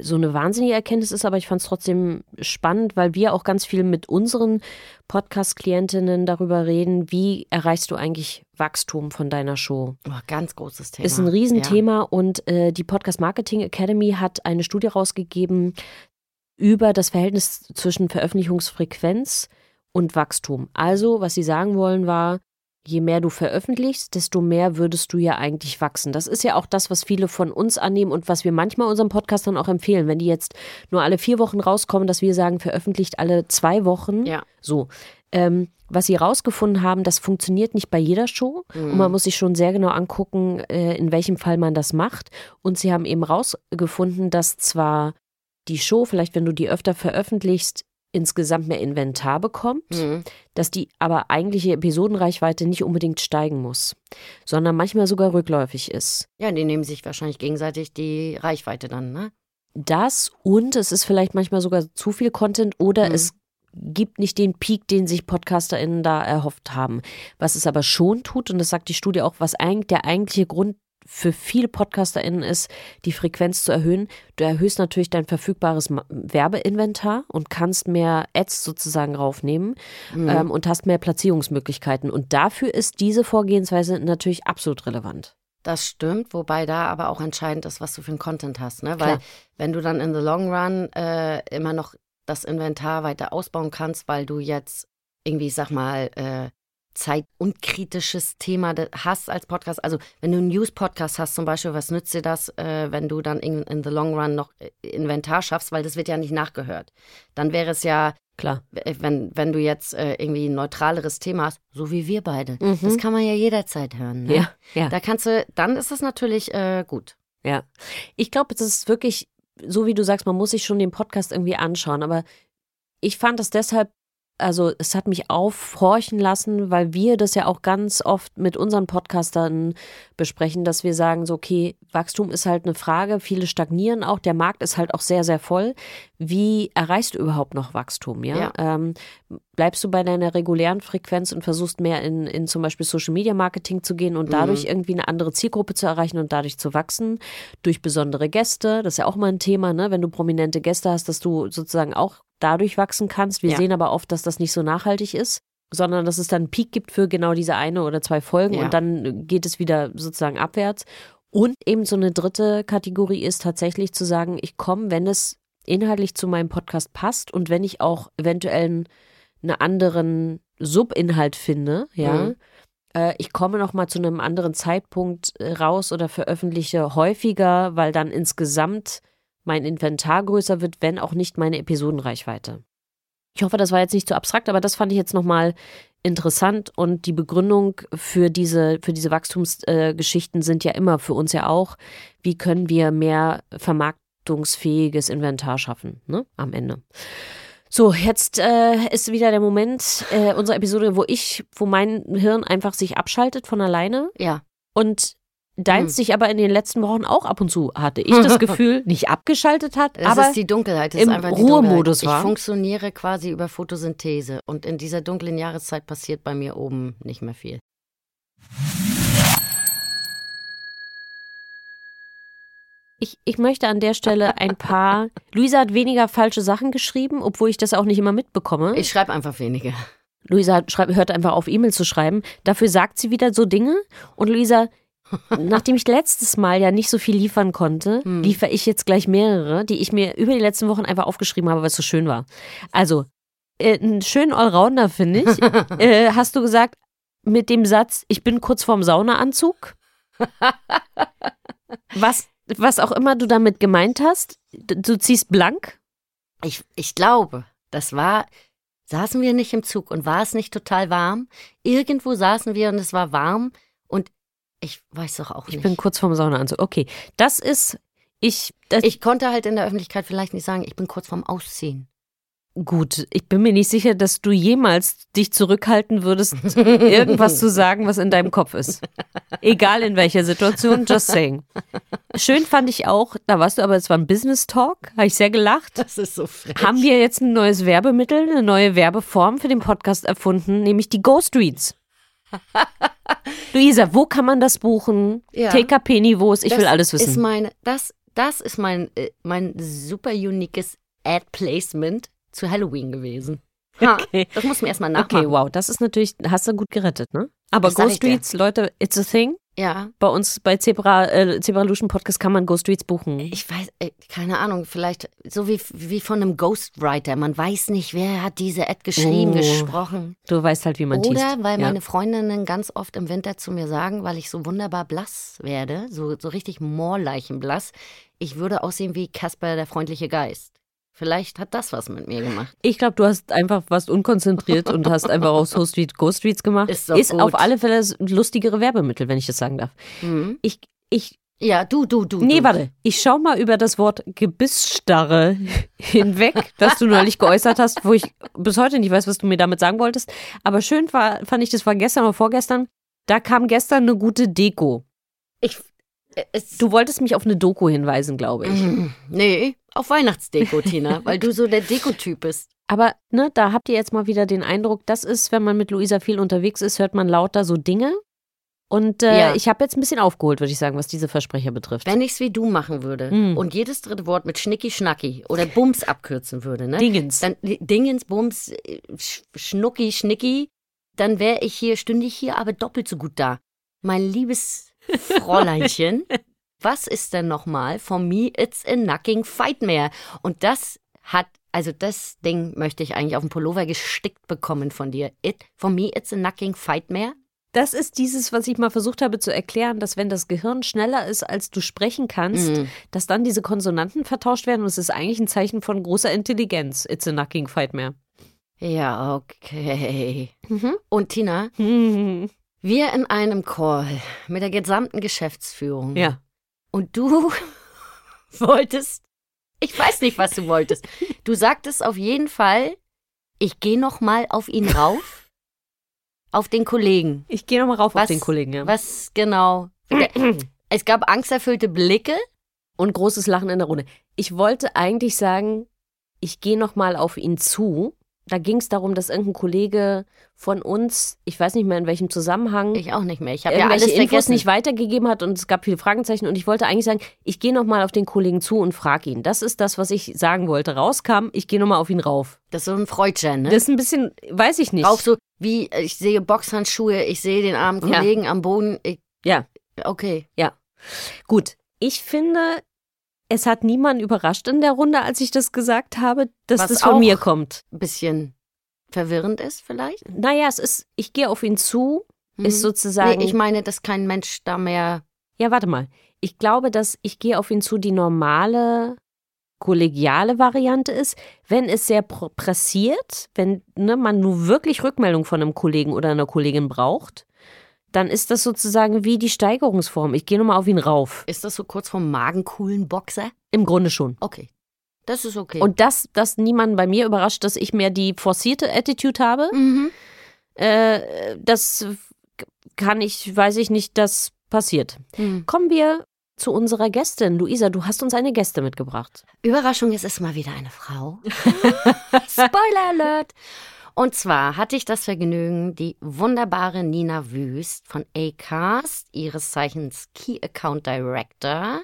so eine wahnsinnige Erkenntnis ist, aber ich fand es trotzdem spannend, weil wir auch ganz viel mit unseren Podcast-Klientinnen darüber reden, wie erreichst du eigentlich Wachstum von deiner Show. Oh, ganz großes Thema. Ist ein Riesenthema und äh, die Podcast Marketing Academy hat eine Studie rausgegeben über das Verhältnis zwischen Veröffentlichungsfrequenz und Wachstum. Also, was sie sagen wollen, war, je mehr du veröffentlichst, desto mehr würdest du ja eigentlich wachsen. Das ist ja auch das, was viele von uns annehmen und was wir manchmal unseren Podcastern auch empfehlen. Wenn die jetzt nur alle vier Wochen rauskommen, dass wir sagen, veröffentlicht alle zwei Wochen. Ja. So. Ähm, was sie rausgefunden haben, das funktioniert nicht bei jeder Show. Und man muss sich schon sehr genau angucken, äh, in welchem Fall man das macht. Und sie haben eben rausgefunden, dass zwar die Show, vielleicht wenn du die öfter veröffentlichst, insgesamt mehr Inventar bekommt, Mhm. dass die aber eigentliche Episodenreichweite nicht unbedingt steigen muss, sondern manchmal sogar rückläufig ist. Ja, die nehmen sich wahrscheinlich gegenseitig die Reichweite dann, ne? Das und es ist vielleicht manchmal sogar zu viel Content oder Mhm. es gibt nicht den Peak, den sich PodcasterInnen da erhofft haben. Was es aber schon tut, und das sagt die Studie auch, was eigentlich der eigentliche Grund für viele PodcasterInnen ist, die Frequenz zu erhöhen. Du erhöhst natürlich dein verfügbares Werbeinventar und kannst mehr Ads sozusagen raufnehmen ähm, und hast mehr Platzierungsmöglichkeiten. Und dafür ist diese Vorgehensweise natürlich absolut relevant. Das stimmt, wobei da aber auch entscheidend ist, was du für einen Content hast. Ne? Weil Klar. wenn du dann in the long run äh, immer noch das Inventar weiter ausbauen kannst, weil du jetzt irgendwie, ich sag mal, äh, zeitunkritisches Thema de- hast als Podcast. Also wenn du einen News-Podcast hast zum Beispiel, was nützt dir das, äh, wenn du dann in, in the long run noch äh, Inventar schaffst, weil das wird ja nicht nachgehört. Dann wäre es ja, Klar. äh, wenn, wenn du jetzt äh, irgendwie ein neutraleres Thema hast, so wie wir beide. Mhm. Das kann man ja jederzeit hören. Ne? Ja, ja. Da kannst du, dann ist es natürlich äh, gut. Ja, ich glaube, es ist wirklich, so wie du sagst, man muss sich schon den Podcast irgendwie anschauen. Aber ich fand es deshalb, also es hat mich aufhorchen lassen, weil wir das ja auch ganz oft mit unseren Podcastern besprechen, dass wir sagen, so, okay, Wachstum ist halt eine Frage, viele stagnieren auch, der Markt ist halt auch sehr, sehr voll. Wie erreichst du überhaupt noch Wachstum? Ja. Ja. Ähm, bleibst du bei deiner regulären Frequenz und versuchst mehr in, in zum Beispiel Social Media Marketing zu gehen und dadurch irgendwie eine andere Zielgruppe zu erreichen und dadurch zu wachsen? Durch besondere Gäste, das ist ja auch mal ein Thema, ne? Wenn du prominente Gäste hast, dass du sozusagen auch dadurch wachsen kannst. Wir Ja. sehen aber oft, dass das nicht so nachhaltig ist. Sondern dass es dann einen Peak gibt für genau diese eine oder zwei Folgen Ja. und dann geht es wieder sozusagen abwärts. Und eben so eine dritte Kategorie ist tatsächlich zu sagen, ich komme, wenn es inhaltlich zu meinem Podcast passt und wenn ich auch eventuell einen, anderen Subinhalt finde, ja, Mhm. äh, ich komme noch mal zu einem anderen Zeitpunkt äh, raus oder veröffentliche häufiger, weil dann insgesamt mein Inventar größer wird, wenn auch nicht meine Episodenreichweite. Ich hoffe, das war jetzt nicht zu abstrakt, aber das fand ich jetzt nochmal interessant und die Begründung für diese, für diese Wachstumsgeschichten sind ja immer für uns ja auch, wie können wir mehr vermarktungsfähiges Inventar schaffen, ne, am Ende. So, jetzt äh, ist wieder der Moment äh, unserer Episode, wo ich, wo mein Hirn einfach sich abschaltet von alleine Ja. und deins Hm. sich aber in den letzten Wochen auch ab und zu, hatte ich das Gefühl, nicht abgeschaltet hat, Das aber ist die Dunkelheit. Das im ist Ruhemodus war. Ich funktioniere quasi über Photosynthese. Und in dieser dunklen Jahreszeit passiert bei mir oben nicht mehr viel. Ich, ich möchte an der Stelle ein paar. Luisa hat weniger falsche Sachen geschrieben, obwohl ich das auch nicht immer mitbekomme. Ich schreibe einfach weniger. Luisa schreibt, hört einfach auf, E-Mail zu schreiben. Dafür sagt sie wieder so Dinge. Und Luisa, nachdem ich letztes Mal ja nicht so viel liefern konnte, Hm. liefere ich jetzt gleich mehrere, die ich mir über die letzten Wochen einfach aufgeschrieben habe, weil es so schön war. Also, äh, einen schönen Allrounder, finde ich. äh, hast du gesagt, mit dem Satz, ich bin kurz vorm Saunaanzug? Was, was auch immer du damit gemeint hast, du ziehst blank? Ich, ich glaube, das war, saßen wir nicht im Zug und war es nicht total warm? Irgendwo saßen wir und es war warm ich weiß doch auch Ich nicht. bin kurz vorm Saunaanzug. Okay, das ist, ich, das, ich konnte halt in der Öffentlichkeit vielleicht nicht sagen, ich bin kurz vorm Ausziehen. gut, ich bin mir nicht sicher, dass du jemals dich zurückhalten würdest, irgendwas zu sagen, was in deinem Kopf ist. Egal in welcher Situation, just saying. Schön fand ich auch, da warst du aber, es war ein Business Talk, habe ich sehr gelacht. Das ist so frech. Haben wir jetzt ein neues Werbemittel, eine neue Werbeform für den Podcast erfunden, nämlich die Ghost Reads. Luisa, wo kann man das buchen? Ja. TKP-Niveaus, ich will alles Ist wissen. meine, das, das ist mein, äh, mein super uniques Ad-Placement zu Halloween gewesen. Ha, Okay. Das muss man erstmal nachmachen. Okay, wow, das ist natürlich, hast du gut gerettet, ne? Aber Das Ghost. Reads, Leute, it's a thing. Ja, Bei uns bei Zebra, äh, Zebralution Podcast kann man Ghost Reads buchen. ich weiß, äh, keine Ahnung, vielleicht so wie, wie von einem Ghostwriter. Man weiß nicht, wer hat diese Ad geschrieben, Oh. gesprochen. Du weißt halt, wie man Oder teast. weil ja. meine Freundinnen ganz oft im Winter zu mir sagen, weil ich so wunderbar blass werde, so, so richtig moorleichenblass, ich würde aussehen wie Casper der freundliche Geist. Vielleicht hat das was mit mir gemacht. Ich glaube, du hast einfach warst unkonzentriert und hast einfach aus Ghost Reads Ghost Reads gemacht. Ist gut. auf alle Fälle das lustigere Werbemittel, wenn ich das sagen darf. Mhm. Ich, ich, Ja, du, du, du. nee, du. warte. Ich schau mal über das Wort Gebissstarre hinweg, das du neulich geäußert hast, wo ich bis heute nicht weiß, was du mir damit sagen wolltest. Aber schön war, fand ich, das war gestern oder vorgestern. Da kam gestern eine gute Deko. Ich, es, Du wolltest mich auf eine Doku hinweisen, glaube ich. Mhm. Nee, auf Weihnachtsdeko, Tina, weil du so der Dekotyp bist. Aber ne, da habt ihr jetzt mal wieder den Eindruck, das ist, wenn man mit Luisa viel unterwegs ist, hört man lauter so Dinge. Und äh, Ja. ich habe jetzt ein bisschen aufgeholt, würde ich sagen, was diese Versprecher betrifft. Wenn ich's wie du machen würde Mhm. und jedes dritte Wort mit Schnicki Schnacki oder Bums abkürzen würde, ne? Dingens. Dann Dingens, Bums, äh, Sch- Schnucki, Schnicki, dann wäre ich hier, stünde ich hier aber doppelt so gut da. Mein liebes Fräuleinchen, was ist denn nochmal For me it's a knocking fightmare? Und das hat, also das Ding möchte ich eigentlich auf dem Pullover gestickt bekommen von dir. It, for me it's a knocking fightmare? Das ist dieses, was ich mal versucht habe zu erklären, dass wenn das Gehirn schneller ist, als du sprechen kannst, Mhm. dass dann diese Konsonanten vertauscht werden und es ist eigentlich ein Zeichen von großer Intelligenz. It's a knocking fight mehr. Ja, okay. Mhm. Und Tina, Hm. Wir in einem Call mit der gesamten Geschäftsführung. Ja. Und du wolltest, ich weiß nicht, was du wolltest. Du sagtest auf jeden Fall, ich gehe noch mal auf ihn rauf, auf den Kollegen. Ich gehe nochmal rauf Was- auf den Kollegen, ja. Was genau? Es gab angsterfüllte Blicke. Und großes Lachen in der Runde. Ich wollte eigentlich sagen, ich gehe nochmal auf ihn zu. Da ging es darum, dass irgendein Kollege von uns, ich weiß nicht mehr in welchem Zusammenhang, Ich auch nicht mehr. Ich habe ja alles Infos vergessen. nicht weitergegeben hat und es gab viele Fragezeichen und ich wollte eigentlich sagen, ich gehe nochmal auf den Kollegen zu und frage ihn. Das ist das, was ich sagen wollte. Rauskam, ich gehe nochmal auf ihn rauf. das ist so ein Freudchen, ne? Das ist ein bisschen, weiß ich nicht. Rauf so, wie, ich sehe Boxhandschuhe, ich sehe den armen Ja. Kollegen am Boden. Ich, Ja. Okay. Gut, ich finde, es hat niemanden überrascht in der Runde, als ich das gesagt habe, dass Was das von mir kommt. Ein bisschen verwirrend ist vielleicht. Naja, es ist, ich gehe auf ihn zu, Mhm. ist sozusagen. Nee, ich meine, dass kein Mensch da mehr. Ja, warte mal. Ich glaube, dass ich gehe auf ihn zu die normale kollegiale Variante ist, wenn es sehr pr- pressiert, wenn ne, man nur wirklich Rückmeldung von einem Kollegen oder einer Kollegin braucht, dann ist das sozusagen wie die Steigerungsform. Ich gehe nochmal auf ihn rauf. Ist das so kurz vom magencoolen Boxer? Im Grunde schon. Okay. Das ist okay. Und das, dass niemanden bei mir überrascht, dass ich mehr die forcierte Attitude habe, mhm. äh, das kann ich, weiß ich nicht, das passiert. Hm. Kommen wir zu unserer Gästin. Luisa, du hast uns eine Gäste mitgebracht. Überraschung, es ist mal wieder eine Frau. Spoiler Alert! Und zwar hatte ich das Vergnügen, die wunderbare Nina Wüst von Acast, ihres Zeichens Key Account Director,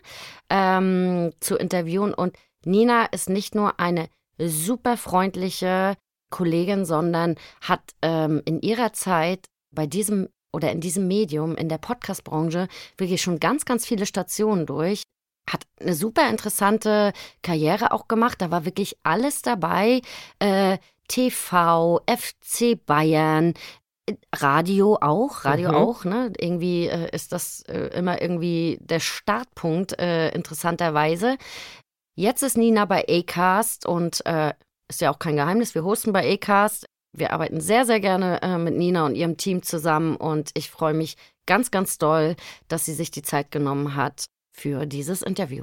ähm, zu interviewen. Und Nina ist nicht nur eine super freundliche Kollegin, sondern hat ähm, in ihrer Zeit bei diesem oder in diesem Medium, in der Podcast-Branche, wirklich schon ganz, ganz viele Stationen durch. Hat eine super interessante Karriere auch gemacht. Da war wirklich alles dabei. Äh, TV, FC Bayern, Radio auch, Radio Mhm. auch, ne? Irgendwie äh, ist das äh, immer irgendwie der Startpunkt, äh, interessanterweise. Jetzt ist Nina bei Acast und äh, ist ja auch kein Geheimnis, wir hosten bei Acast. Wir arbeiten sehr, sehr gerne äh, mit Nina und ihrem Team zusammen und ich freue mich ganz, ganz doll, dass sie sich die Zeit genommen hat für dieses Interview.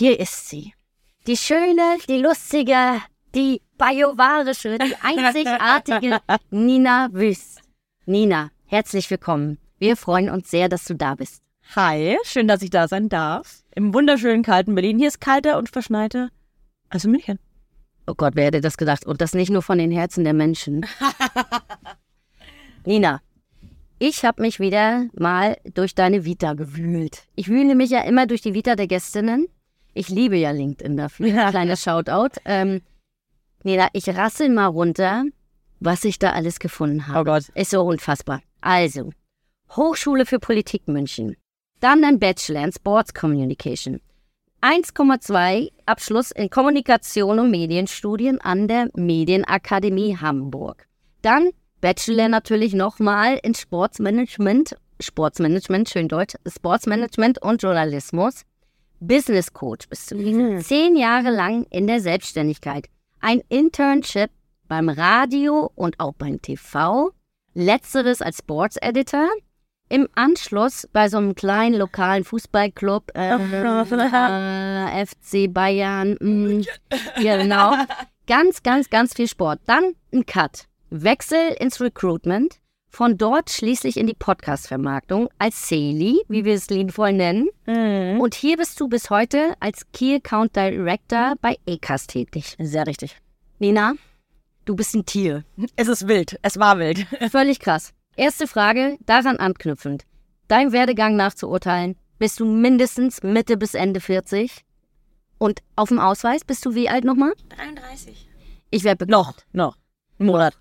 Hier ist sie. Die schöne, die lustige, die bayovarische, die einzigartige Nina Wüst. Nina, herzlich willkommen. Wir freuen uns sehr, dass du da bist. Hi, schön, dass ich da sein darf. Im wunderschönen kalten Berlin. Hier ist kalter und verschneiter als in München. Oh Gott, wer hätte das gedacht? Und das nicht nur von den Herzen der Menschen. Nina, ich habe mich wieder mal durch deine Vita gewühlt. Ich wühle mich ja immer durch die Vita der Gästinnen. Ich liebe ja LinkedIn dafür. Kleiner Shoutout. Ähm, Nina, ich rassel mal runter, was ich da alles gefunden habe. Oh Gott. Ist so unfassbar. Also, Hochschule für Politik München. Dann ein Bachelor in Sports Communication. 1,2 Abschluss in Kommunikation und Medienstudien an der Medienakademie Hamburg. Dann Bachelor natürlich nochmal in Sportsmanagement, Sportsmanagement, schön deutsch, Sportsmanagement und Journalismus. Business Coach bist du. Zehn Jahre lang in der Selbstständigkeit. Ein Internship beim Radio und auch beim TV. Letzteres als Sports Editor. im Anschluss bei so einem kleinen lokalen Fußballclub, äh, äh, FC Bayern, mh, ja genau, ganz, ganz, ganz viel Sport. Dann ein Cut, Wechsel ins Recruitment, von dort schließlich in die Podcast-Vermarktung als Sally, wie wir es liebevoll nennen. Mhm. Und hier bist du bis heute als Key Account Director bei ECAS tätig. Sehr richtig. Nina, du bist ein Tier. Es ist wild. Es war wild. Völlig krass. Erste Frage, daran anknüpfend. Dein Werdegang nachzuurteilen, bist du mindestens Mitte bis Ende 40? Und auf dem Ausweis bist du wie alt nochmal? 33. Ich werde Noch, noch. Ein Monat.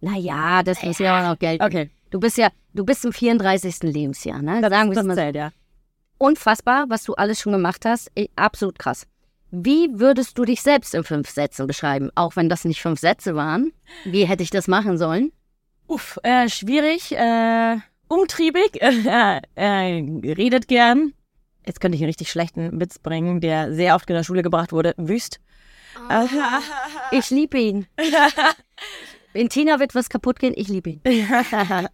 Naja, das muss ja auch noch Geld. Okay. Du bist ja, du bist im 34. Lebensjahr, ne? Das, Sagen wir mal zählt, ja. Unfassbar, was du alles schon gemacht hast. Absolut krass. Wie würdest du dich selbst in fünf Sätzen beschreiben? Auch wenn das nicht fünf Sätze waren. Wie hätte ich das machen sollen? Uff, äh, schwierig, äh, umtriebig, äh, äh, redet gern. Jetzt könnte ich einen richtig schlechten Witz bringen, der sehr oft in der Schule gebracht wurde. Wüst. Ich liebe ihn. Wenn Tina wird was kaputt gehen, ich liebe ihn.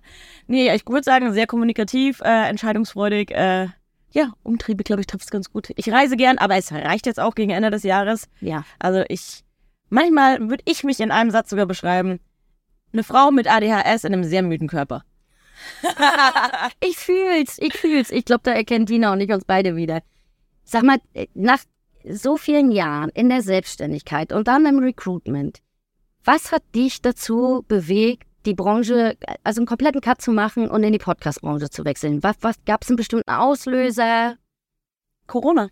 nee, ich würde sagen, sehr kommunikativ, äh, entscheidungsfreudig. Äh, ja, umtriebig, glaube ich, trifft es ganz gut. Ich reise gern, aber es reicht jetzt auch gegen Ende des Jahres. Ja. Also ich, manchmal würde ich mich in einem Satz sogar beschreiben, eine Frau mit ADHS in einem sehr müden Körper. Ich fühl's, ich fühl's. Ich glaube, da erkennen Tina und ich uns beide wieder. Sag mal, äh, nach so vielen Jahren in der Selbstständigkeit und dann im Recruitment, was hat dich dazu bewegt, die Branche, also einen kompletten Cut zu machen und in die Podcast-Branche zu wechseln? Was, was gab es einen bestimmten Auslöser? Corona.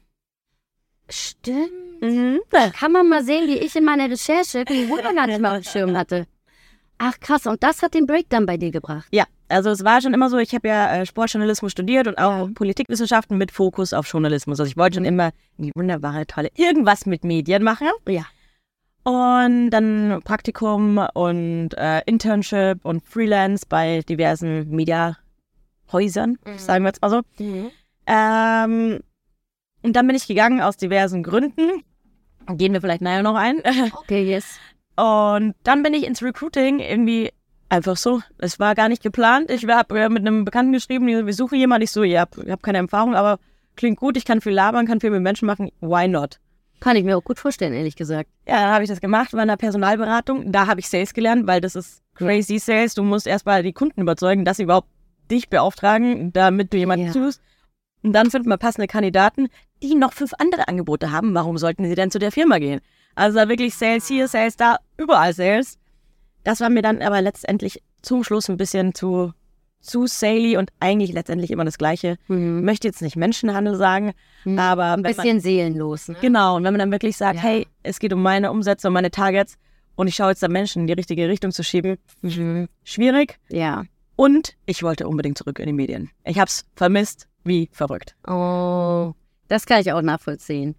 Stimmt. Mhm. Kann man mal sehen, wie ich in meiner Recherche Corona gar nicht mal auf dem Schirm hatte. Ach krass, und das hat den Breakdown bei dir gebracht. Ja, also es war schon immer so, ich habe ja äh, Sportjournalismus studiert und auch Politikwissenschaften mit Fokus auf Journalismus. Also ich wollte schon immer die wunderbare, tolle irgendwas mit Medien machen. Ja. Und dann Praktikum und äh, Internship und Freelance bei diversen Mediahäusern, sagen wir jetzt mal so. Ähm, und dann bin ich gegangen aus diversen Gründen. Gehen wir vielleicht nachher noch ein. Okay, yes. Und dann bin ich ins Recruiting irgendwie einfach so. Es war gar nicht geplant. Ich habe mit einem Bekannten geschrieben, die wir suchen jemanden. Ich so, ja, ich habe keine Erfahrung, aber klingt gut. Ich kann viel labern, kann viel mit Menschen machen. Why not? Kann ich mir auch gut vorstellen, ehrlich gesagt. Ja, dann habe ich das gemacht, in der Personalberatung. Da habe ich Sales gelernt, weil das ist crazy Sales. Du musst erstmal die Kunden überzeugen, dass sie überhaupt dich beauftragen, damit du jemanden Ja. tust. Und dann finden wir passende Kandidaten, die noch fünf andere Angebote haben. Warum sollten sie denn zu der Firma gehen? Also da wirklich Sales hier, Sales da, überall Sales. Das war mir dann aber letztendlich zum Schluss ein bisschen zu, zu sally und eigentlich letztendlich immer das Gleiche. Ich möchte jetzt nicht Menschenhandel sagen, aber Ein wenn man- bisschen seelenlos. Ne? Genau, und wenn man dann wirklich sagt, Ja. hey, es geht um meine Umsätze, um meine Targets und ich schaue jetzt da Menschen in die richtige Richtung zu schieben, schwierig. Ja. Und ich wollte unbedingt zurück in die Medien. Ich habe es vermisst, wie verrückt. Oh, das kann ich auch nachvollziehen.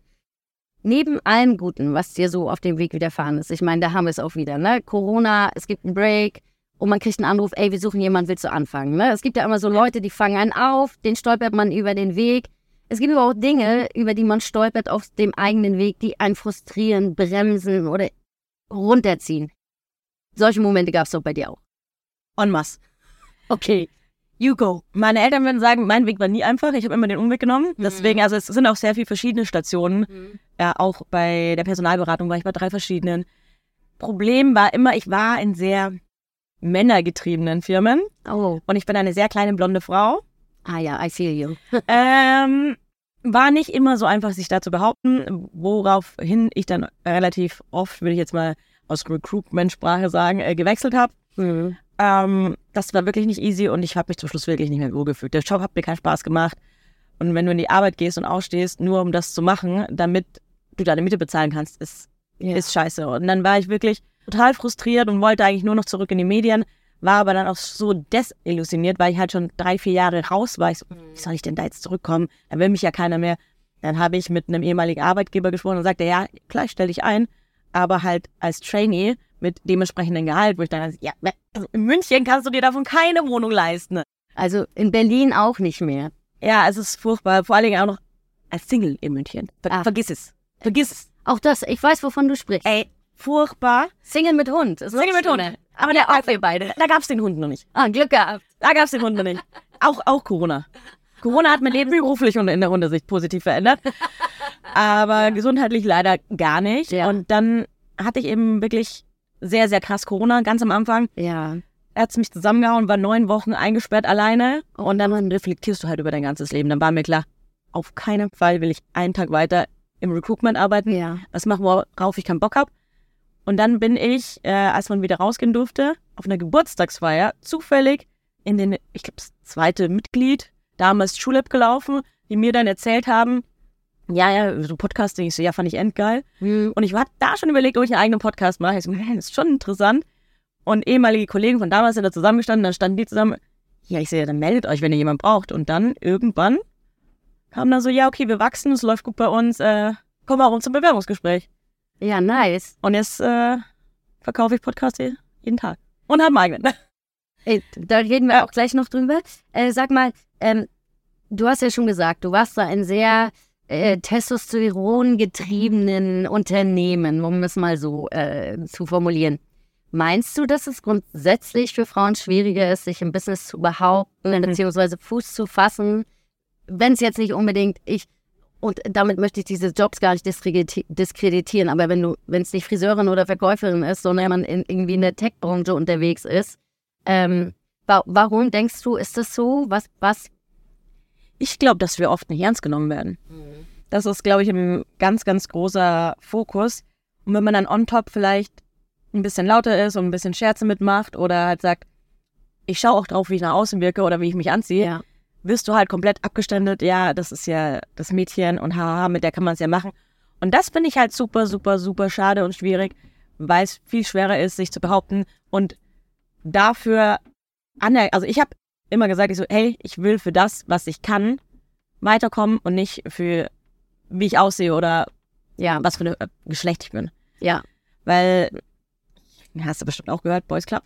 Neben allem Guten, was dir so auf dem Weg widerfahren ist, ich meine, da haben wir es auch wieder, ne? Corona, es gibt einen Break und man kriegt einen Anruf, ey, wir suchen jemanden, willst du anfangen, ne? Es gibt ja immer so Leute, die fangen einen auf, den stolpert man über den Weg. Es gibt aber auch Dinge, über die man stolpert auf dem eigenen Weg, die einen frustrieren, bremsen oder runterziehen. Solche Momente gab es doch bei dir auch. En masse. Okay, you go. Meine Eltern würden sagen, mein Weg war nie einfach. Ich habe immer den Umweg genommen. Deswegen, also es sind auch sehr viele verschiedene Stationen. Ja, auch bei der Personalberatung war ich bei drei verschiedenen. Problem war immer, ich war in sehr männergetriebenen Firmen Oh, und ich bin eine sehr kleine blonde Frau. ah ja, I feel you. Ähm, war nicht immer so einfach, sich da zu behaupten, woraufhin ich dann relativ oft, würde ich jetzt mal aus Recruitment-Sprache sagen, äh, gewechselt habe. Mhm. Ähm, das war wirklich nicht easy und ich habe mich zum Schluss wirklich nicht mehr wohlgefühlt. Der Job hat mir keinen Spaß gemacht. Und wenn du in die Arbeit gehst und aufstehst, nur um das zu machen, damit du deine Miete bezahlen kannst, ist, Ja. ist scheiße. Und dann war ich wirklich total frustriert und wollte eigentlich nur noch zurück in die Medien, war aber dann auch so desillusioniert, weil ich halt schon drei, vier Jahre raus war. Ich so, wie soll ich denn da jetzt zurückkommen? Da will mich ja keiner mehr. Dann habe ich mit einem ehemaligen Arbeitgeber gesprochen und sagte, ja, klar, ich stelle dich ein, aber halt als Trainee mit dementsprechenden Gehalt, wo ich dann, ja, also in München kannst du dir davon keine Wohnung leisten. Also in Berlin auch nicht mehr. Ja, es ist furchtbar. Vor allen Dingen auch noch als Single in München. Ver Ah. Vergiss es. Vergiss es. Auch das, ich weiß, wovon du sprichst. Ey, furchtbar. Single mit Hund. Ist Single mit Hund. Aber Ja, da, auch wir beide. da gab's den Hund noch nicht. Ah, Glück gehabt. Da gab's den Hund noch nicht. Auch, auch Corona. Corona hat mein Leben beruflich und in der Hundersicht positiv verändert. Aber gesundheitlich leider gar nicht. Ja. Und dann hatte ich eben wirklich sehr, sehr krass Corona, ganz am Anfang. Ja. Er hat mich zusammengehauen, war neun Wochen eingesperrt alleine. Und dann reflektierst du halt über dein ganzes Leben. Dann war mir klar, auf keinen Fall will ich einen Tag weiter im Recruitment arbeiten. Ja. Was machen, worauf ich keinen Bock habe. Und dann bin ich, äh, als man wieder rausgehen durfte, auf einer Geburtstagsfeier zufällig in den, ich glaube, das zweite Mitglied, damals Schulab gelaufen, die mir dann erzählt haben, ja, ja, so Podcasting, ich so, ja, fand ich endgeil. Hm. Und ich habe da schon überlegt, ob ich einen eigenen Podcast mache. Ich so, man, das ist schon interessant. Und ehemalige Kollegen von damals sind da zusammengestanden, dann standen die zusammen. Ja, ich sehe, dann meldet euch, wenn ihr jemanden braucht. Und dann irgendwann kam dann so, ja, okay, wir wachsen, es läuft gut bei uns, äh, komm mal rum zum Bewerbungsgespräch. Ja, nice. Und jetzt äh, verkaufe ich Podcasts je- jeden Tag. Und habe einen eigenen. Ey, da reden wir auch gleich noch drüber. Äh, sag mal, ähm, du hast ja schon gesagt, du warst da ein sehr äh, testosteron-getriebenen Unternehmen, um es mal so äh, zu formulieren. Meinst du, dass es grundsätzlich für Frauen schwieriger ist, sich im Business zu behaupten, beziehungsweise Fuß zu fassen, wenn es jetzt nicht unbedingt ich und damit möchte ich diese Jobs gar nicht diskrediti- diskreditieren, aber wenn du, wenn es nicht Friseurin oder Verkäuferin ist, sondern man in, irgendwie in der Tech-Branche unterwegs ist, ähm, wa warum denkst du, ist das so? Was, was? Ich glaube, dass wir oft nicht ernst genommen werden. Das ist, glaube ich, ein ganz, ganz großer Fokus. Und wenn man dann on top vielleicht ein bisschen lauter ist und ein bisschen Scherze mitmacht oder halt sagt, ich schaue auch drauf, wie ich nach außen wirke oder wie ich mich anziehe, Ja. Wirst du halt komplett abgestempelt, ja, das ist ja das Mädchen und haha, mit der kann man es ja machen. Und das finde ich halt super, super, super schade und schwierig, weil es viel schwerer ist, sich zu behaupten und dafür aner also ich habe immer gesagt, ich so, hey, ich will für das, was ich kann, weiterkommen und nicht für wie ich aussehe oder Ja, was für ein äh, Geschlecht ich bin. ja. Weil, hast du bestimmt auch gehört, Boys Club.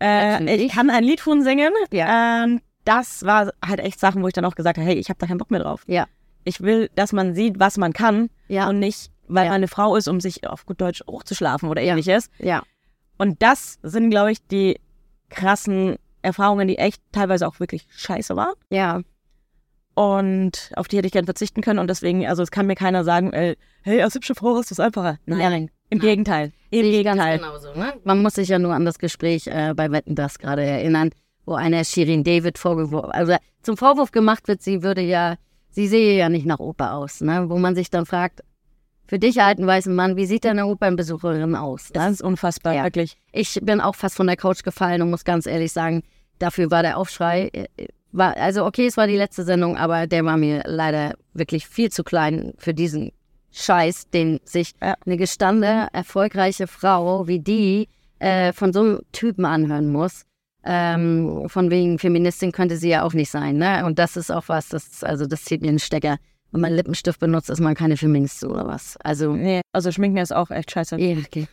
Äh, ich kann ein Lied von singen. Ja. Ähm, das war halt echt Sachen, wo ich dann auch gesagt habe, hey, ich habe da keinen Bock mehr drauf. Ja. Ich will, dass man sieht, was man kann Ja. und nicht, weil Ja. man eine Frau ist, um sich auf gut Deutsch hochzuschlafen oder ähnliches. Ja. Und das sind, glaube ich, die krassen Erfahrungen, die echt teilweise auch wirklich scheiße waren. Ja. Und auf die hätte ich gern verzichten können. Und deswegen, also es kann mir keiner sagen, äh, hey, als hübsche Frau ist das einfacher. Nein, Nein. im Gegenteil. Im Sehe Gegenteil. genauso. Ne? Man muss sich ja nur an das Gespräch äh, bei Wetten das gerade erinnern, wo einer Shirin David vorgeworfen, also zum Vorwurf gemacht wird, sie würde ja, sie sehe ja nicht nach Oper aus, ne? Wo man sich dann fragt, für dich alten weißen Mann, wie sieht eine Opernbesucherin aus? Das Ne? ist unfassbar, Ja. wirklich. Ich bin auch fast von der Couch gefallen und muss ganz ehrlich sagen, dafür war der Aufschrei, äh, war, also okay, es war die letzte Sendung, aber der war mir leider wirklich viel zu klein für diesen Scheiß, den sich Ja. eine gestandene, erfolgreiche Frau wie die äh, von so einem Typen anhören muss. Ähm, von wegen Feministin könnte sie ja auch nicht sein, ne? Und das ist auch was, das, also das zieht mir einen Stecker. Wenn man Lippenstift benutzt, ist man keine Feministin oder was. Also, Nee, also schminken ist auch echt scheiße. ja, okay.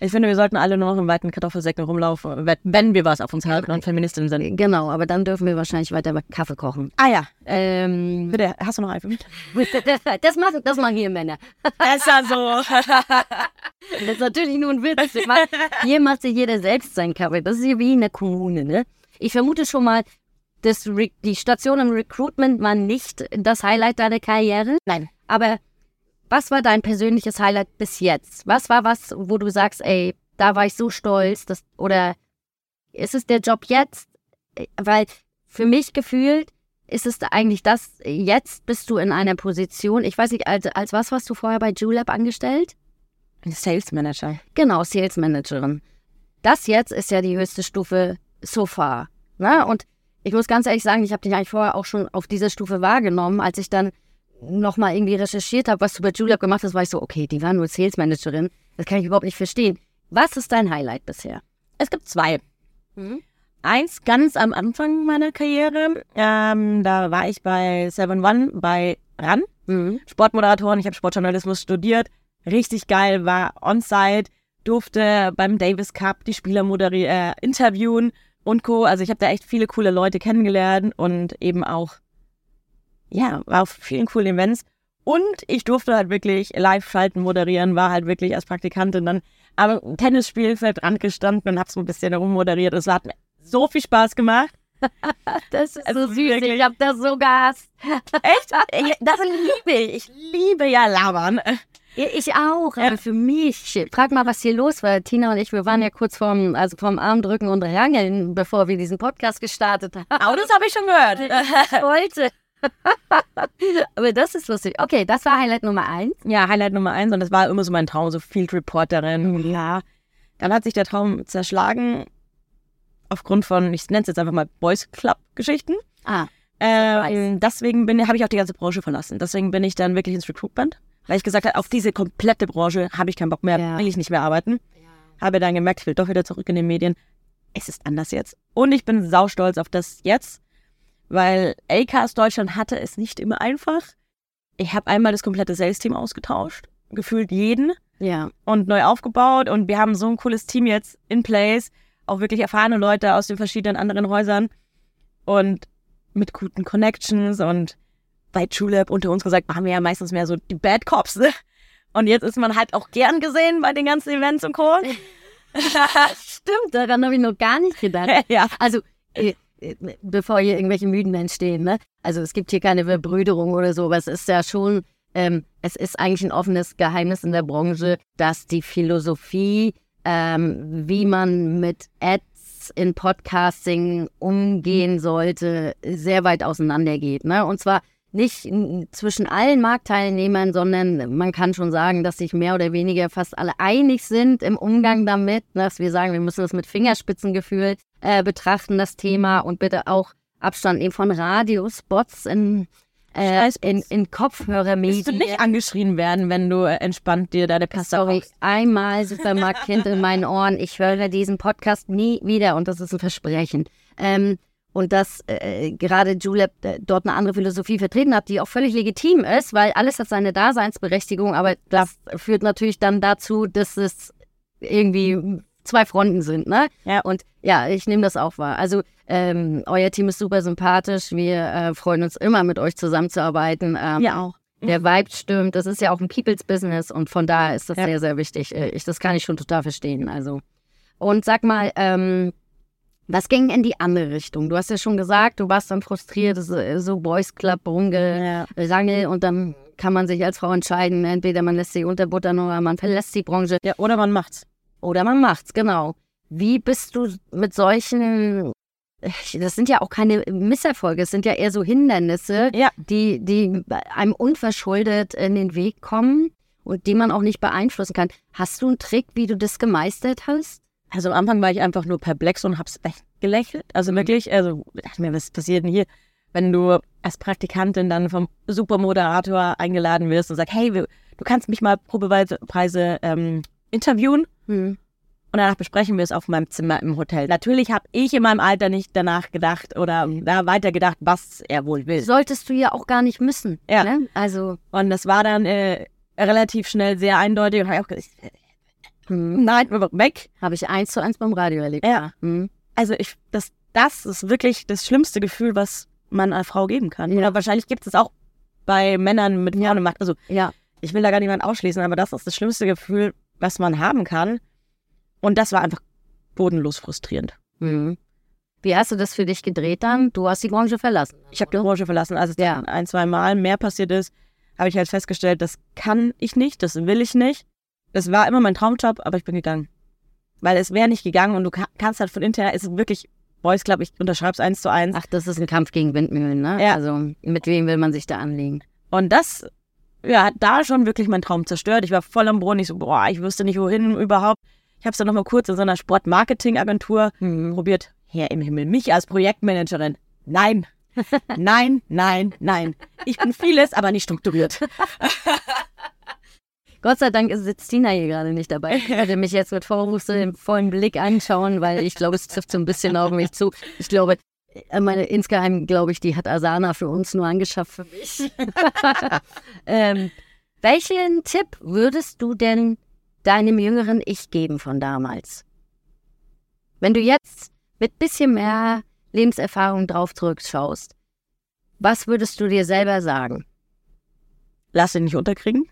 Ich finde, wir sollten alle nur noch in weiten Kartoffelsäcken rumlaufen, wenn- wir was auf uns halten und Feministinnen sind. Genau, aber dann dürfen wir wahrscheinlich weiter Kaffee kochen. Ah ja, Ähm, bitte, hast du noch einen für mich? das machen das machen hier Männer. Besser so. Das ist natürlich nur ein Witz. Hier macht sich jeder selbst seinen Kaffee. Das ist hier wie in der Kommune, ne? Ich vermute schon mal, das Re die Station im Recruitment war nicht das Highlight deiner Karriere. Nein. Aber was war dein persönliches Highlight bis jetzt? Was war was, wo du sagst, ey, da war ich so stolz, dass, oder ist es der Job jetzt? Weil für mich gefühlt ist es eigentlich das, jetzt bist du in einer Position, ich weiß nicht, als, als was warst du vorher bei Julep angestellt? Sales Manager. Genau, Sales Managerin. Das jetzt ist ja die höchste Stufe so far. Ne? Und ich muss ganz ehrlich sagen, ich habe dich eigentlich vorher auch schon auf dieser Stufe wahrgenommen. Als ich dann nochmal irgendwie recherchiert habe, was du bei Julia gemacht hast, war ich so, okay, die war nur Sales Managerin. Das kann ich überhaupt nicht verstehen. Was ist dein Highlight bisher? Es gibt zwei. Mhm. Eins ganz am Anfang meiner Karriere. Ähm, da war ich bei 7 One bei RAN. Mhm. Sportmoderatoren. Ich habe Sportjournalismus studiert. Richtig geil, war on-site, durfte beim Davis Cup die Spieler moderieren, äh, interviewen und Co. Also ich habe da echt viele coole Leute kennengelernt und eben auch, ja, war auf vielen coolen Events. Und ich durfte halt wirklich Live-Schalten moderieren, war halt wirklich als Praktikantin dann am Tennisspielfeld dran gestanden und habe so ein bisschen herummoderiert. Es hat mir so viel Spaß gemacht. Das ist Also so süß. wirklich. Ich hab das so gehasst. Echt? Das liebe ich. Ich liebe ja labern. Ich auch, aber für mich. Frag mal, was hier los war. Tina und ich, wir waren ja kurz vorm, also vorm Armdrücken und Rangeln, bevor wir diesen Podcast gestartet haben. Oh, das habe ich schon gehört. Ich wollte. aber das ist lustig. Okay, das war Highlight Nummer eins. Ja, Highlight Nummer eins und das war immer so mein Traum, so Field Reporterin. Ja, dann hat sich der Traum zerschlagen aufgrund von, ich nenne es jetzt einfach mal Boys Club Geschichten. Ah, Ähm, deswegen habe ich auch die ganze Branche verlassen. Deswegen bin ich dann wirklich ins Recruitment, weil ich gesagt habe, auf diese komplette Branche habe ich keinen Bock mehr, Ja. will ich nicht mehr arbeiten. Habe dann gemerkt, ich will doch wieder zurück in den Medien. Es ist anders jetzt. Und ich bin saustolz auf das jetzt, weil Acast Deutschland hatte es nicht immer einfach. Ich habe einmal das komplette Sales-Team ausgetauscht, gefühlt jeden ja. und neu aufgebaut und wir haben so ein cooles Team jetzt in place, auch wirklich erfahrene Leute aus den verschiedenen anderen Häusern und mit guten Connections und bei TrueLab unter uns gesagt, waren wir ja meistens mehr so die Bad Cops, ne? Und jetzt ist man halt auch gern gesehen bei den ganzen Events und Co. Stimmt, daran habe ich noch gar nicht gedacht. ja. Also, äh, bevor hier irgendwelche Mythen entstehen, ne? Also es gibt hier keine Verbrüderung oder so, aber es ist ja schon, ähm, es ist eigentlich ein offenes Geheimnis in der Branche, dass die Philosophie, ähm, wie man mit Ads in Podcasting umgehen sollte, sehr weit auseinandergeht. Ne? Und zwar nicht zwischen allen Marktteilnehmern, sondern man kann schon sagen, dass sich mehr oder weniger fast alle einig sind im Umgang damit, ne? dass wir sagen, wir müssen das mit Fingerspitzengefühl äh, betrachten, das Thema, und bitte auch Abstand nehmen von Radiospots in, äh, in, in Kopfhörermedien. Willst du nicht angeschrien werden, wenn du äh, entspannt dir deine Pasta Sorry, kochst? einmal Supermarktkind in meinen Ohren. Ich höre diesen Podcast nie wieder und das ist ein Versprechen. Ähm, und dass äh, gerade Julep äh, dort eine andere Philosophie vertreten hat, die auch völlig legitim ist, weil alles hat seine Daseinsberechtigung, aber das führt natürlich dann dazu, dass es irgendwie zwei Fronten sind, ne? Ja. Und ja, ich nehme das auch wahr. Also ähm, euer Team ist super sympathisch. Wir äh, freuen uns immer, mit euch zusammenzuarbeiten. Ähm, Ja, auch. der Vibe stimmt. Das ist ja auch ein People's Business und von daher ist das Ja. sehr, sehr wichtig. Äh, Ich, das kann ich schon total verstehen. Also. Und sag mal, ähm, was ging in die andere Richtung? Du hast ja schon gesagt, du warst dann frustriert, so Boys Club, Ja. Rungerangel und dann kann man sich als Frau entscheiden, entweder man lässt sich unterbuttern oder man verlässt die Branche ja, oder man macht's. Oder man macht's, genau. Wie bist du mit solchen, das sind ja auch keine Misserfolge, es sind ja eher so Hindernisse, Ja. die, die einem unverschuldet in den Weg kommen und die man auch nicht beeinflussen kann. Hast du einen Trick, wie du das gemeistert hast? Also am Anfang war ich einfach nur perplex und hab's weggelächelt. Also wirklich, also dachte mir, was passiert denn hier, wenn du als Praktikantin dann vom Supermoderator eingeladen wirst und sagst, hey, du kannst mich mal Probepreise ähm, interviewen Hm. und danach besprechen wir es auf meinem Zimmer im Hotel. Natürlich habe ich in meinem Alter nicht danach gedacht oder da weiter gedacht, was er wohl will. Solltest du ja auch gar nicht müssen. Ja. Ne? Also, Und das war dann äh, relativ schnell sehr eindeutig und habe ich auch gesagt, hm, nein, weg. habe ich eins zu eins beim Radio erlebt. Ja. Hm. Also ich, das, das ist wirklich das schlimmste Gefühl, was man einer Frau geben kann. Oder wahrscheinlich gibt es auch bei Männern mit Frauen Markt. Also Ja. ich will da gar niemanden ausschließen, aber das ist das schlimmste Gefühl, was man haben kann. Und das war einfach bodenlos frustrierend. Hm. Wie hast du das für dich gedreht dann? Du hast die Branche verlassen. Ich habe die Branche verlassen, als es Ja. ein, zwei Mal mehr passiert ist, habe ich halt festgestellt, das kann ich nicht, das will ich nicht. Das war immer mein Traumjob, aber ich bin gegangen. Weil es wäre nicht gegangen und du ka- kannst halt von intern, es ist wirklich Boys Club, ich unterschreibe es eins zu eins. Ach, das ist ein Kampf gegen Windmühlen, ne? Ja. Also, mit wem will man sich da anlegen? Und das ja, hat da schon wirklich meinen Traum zerstört. Ich war voll am Boden. Ich so, boah, ich wüsste nicht, wohin überhaupt. Ich habe es dann nochmal kurz in so einer Sportmarketing-Agentur probiert. Herr im Himmel, mich als Projektmanagerin. Nein. nein, nein, nein. Ich bin vieles, aber nicht strukturiert. Gott sei Dank sitzt Tina hier gerade nicht dabei. Ich werde mich jetzt mit vorwurfsvollem vollen Blick anschauen, weil ich glaube, es trifft so ein bisschen auf mich zu. Ich glaube, meine, insgeheim glaube ich, die hat Asana für uns nur angeschafft für mich. ähm, welchen Tipp würdest du denn deinem jüngeren Ich geben von damals? Wenn du jetzt mit bisschen mehr Lebenserfahrung drauf zurückschaust, was würdest du dir selber sagen? Lass ihn nicht unterkriegen.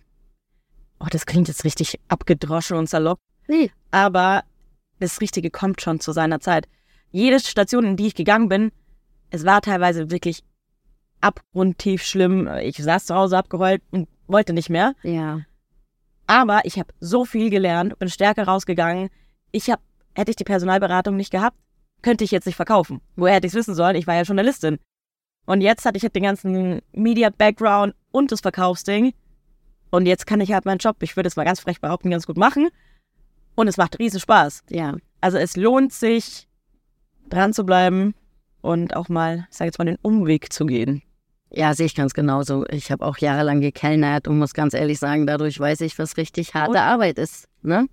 Oh, das klingt jetzt richtig abgedroschen und salopp. Nee. Aber das Richtige kommt schon zu seiner Zeit. Jede Station, in die ich gegangen bin, es war teilweise wirklich abgrundtief schlimm. Ich saß zu Hause abgeheult und wollte nicht mehr. Ja. Aber ich habe so viel gelernt, bin stärker rausgegangen. Ich habe, hätte ich die Personalberatung nicht gehabt, könnte ich jetzt nicht verkaufen. Woher hätte ich es wissen sollen? Ich war ja Journalistin. Und jetzt hatte ich halt den ganzen Media-Background und das Verkaufsding. Und jetzt kann ich halt meinen Job, ich würde es mal ganz frech behaupten, ganz gut machen. Und es macht riesen Spaß. Ja. Also es lohnt sich, dran zu bleiben und auch mal, ich sage jetzt mal, den Umweg zu gehen. Ja, sehe ich ganz genauso. Ich habe auch jahrelang gekellnert und muss ganz ehrlich sagen, dadurch weiß ich, was richtig harte Und- Arbeit ist. Ne?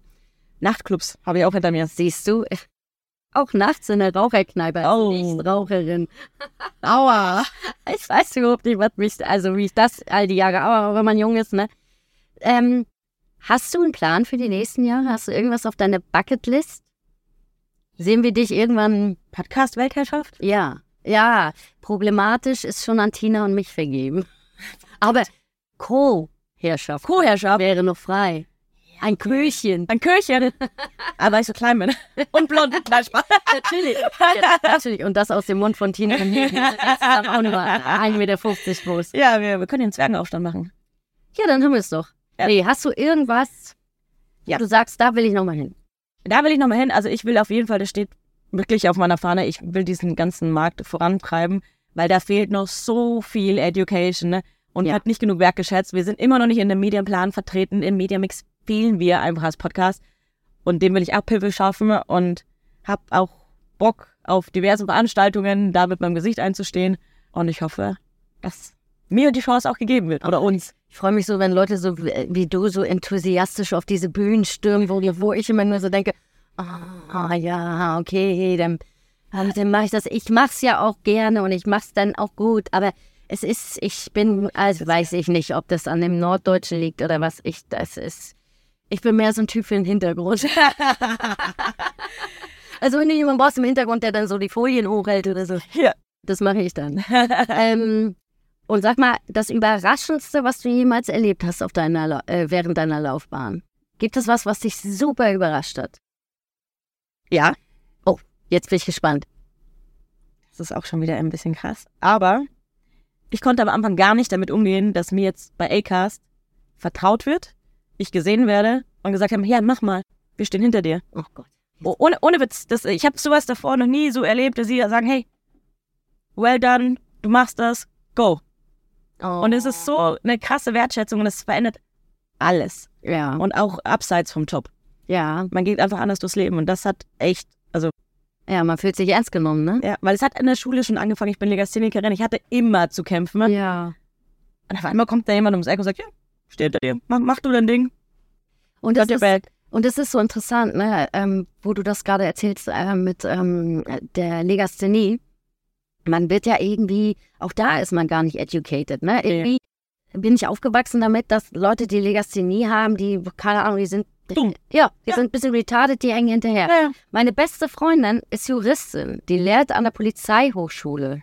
Nachtclubs habe ich auch hinter mir. Siehst du, auch nachts in der Raucherkneipe als Oh. Nichtraucherin. Aua. Ich weiß überhaupt nicht, was mich, also wie ich das all die Jahre, aber wenn man jung ist, ne? Ähm, hast du einen Plan für die nächsten Jahre? Hast du irgendwas auf deiner Bucketlist? Sehen wir dich irgendwann? Podcast Weltherrschaft? Ja, ja. Problematisch ist schon an Tina und mich vergeben. Aber Co-Herrschaft Co-Herrschaft. wäre noch frei. Ein Köchen. Ein Köchen. Aber ich so klein bin. Und blond. Nein, Spaß. Natürlich. Ja, natürlich. Und das aus dem Mund von Tina und mir. Das ist auch nur 1,50 Meter groß. Ja, wir, wir können den Zwergenaufstand machen. Ja, dann haben wir es doch. Ja. Nee, hast du irgendwas, Ja. wo du sagst, da will ich nochmal hin? Da will ich nochmal hin. Also ich will auf jeden Fall, das steht wirklich auf meiner Fahne, ich will diesen ganzen Markt vorantreiben, weil da fehlt noch so viel Education ne? und Ja. hat nicht genug wertgeschätzt. Wir sind immer noch nicht in dem Medienplan vertreten. Im Mediamix fehlen wir einfach als Podcast. Und den will ich Abhilfe schaffen und habe auch Bock auf diverse Veranstaltungen, da mit meinem Gesicht einzustehen. Und ich hoffe, dass mir die Chance auch gegeben wird. Oder uns. Ich freue mich so, wenn Leute so wie wie du so enthusiastisch auf diese Bühnen stürmen, wo, wo ich immer nur so denke, ah ja, okay, dann, dann, dann mache ich das. Ich mache es ja auch gerne und ich mache es dann auch gut, aber es ist, ich bin, also weiß ich nicht, ob das an dem Norddeutschen liegt oder was ich, das ist, ich bin mehr so ein Typ für den Hintergrund. also wenn du jemanden brauchst im Hintergrund, der dann so die Folien hochhält oder so, Ja. das mache ich dann. ähm, und sag mal, das Überraschendste, was du jemals erlebt hast auf deiner, äh, während deiner Laufbahn. Gibt es was, was dich super überrascht hat? Ja. Oh, jetzt bin ich gespannt. Das ist auch schon wieder ein bisschen krass. Aber ich konnte am Anfang gar nicht damit umgehen, dass mir jetzt bei Acast vertraut wird, ich gesehen werde und gesagt haben, ja, mach mal, wir stehen hinter dir. Oh Gott. Oh, ohne, ohne Witz, das, ich habe sowas davor noch nie so erlebt, dass sie sagen, hey, well done, du machst das, go. Oh. Und es ist so eine krasse Wertschätzung und es verändert alles. Ja. Und auch abseits vom Job. ja. Man geht einfach anders durchs Leben und das hat echt, also Ja, man fühlt sich ernst genommen, ne? ja, weil es hat in der Schule schon angefangen, ich bin Legasthenikerin, ich hatte immer zu kämpfen. Ja. Und auf einmal kommt da jemand ums Eck und sagt, ja, steh hinter dir, mach, mach du dein Ding, Und das ist, und das ist so interessant, ne? Ähm, wo du das gerade erzählst äh, mit ähm, der Legasthenie. Man wird ja irgendwie, auch da ist man gar nicht educated, ne? Irgendwie bin ich aufgewachsen damit, dass Leute, die Legasthenie haben, die, keine Ahnung, die sind Dumm. Ja, die Ja. sind ein bisschen retarded, die hängen hinterher. Ja, ja. Meine beste Freundin ist Juristin, die lehrt an der Polizeihochschule.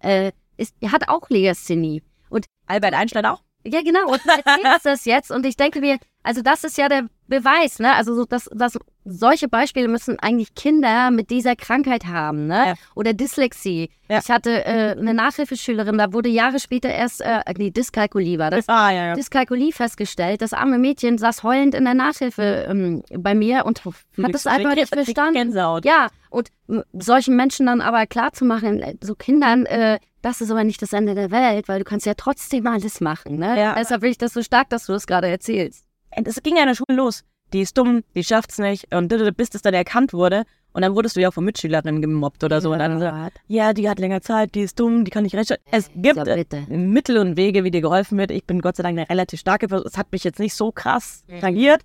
Äh, ist, hat auch Legasthenie. Und Albert Einstein auch. ja, genau, und du erzählst das jetzt und ich denke mir, also das ist ja der Beweis, ne? Also so, dass, dass solche Beispiele müssen eigentlich Kinder mit dieser Krankheit haben, ne? Ja. Oder Dyslexie. Ja. Ich hatte äh, eine Nachhilfeschülerin, da wurde Jahre später erst, äh, nee, Dyskalkulie war das. Ah, ja, ja. Dyskalkulie festgestellt. Das arme Mädchen saß heulend in der Nachhilfe ähm, bei mir und hat das einfach nicht verstanden. Ja, und solchen Menschen dann aber klarzumachen, äh, so Kindern, äh, das ist aber nicht das Ende der Welt, weil du kannst ja trotzdem alles machen. Ne? Ja. Deshalb finde ich das so stark, dass du das gerade erzählst. Es ging ja in der Schule los. Die ist dumm, die schafft's nicht. Und bis das dann erkannt wurde. Und dann wurdest du ja auch von Mitschülerinnen gemobbt oder so. Und dann so, ja, die hat länger Zeit, die ist dumm, die kann nicht recht. Es gibt Ja, äh. Mittel und Wege, wie dir geholfen wird. Ich bin Gott sei Dank eine relativ starke Person. Es hat mich jetzt nicht so krass tangiert.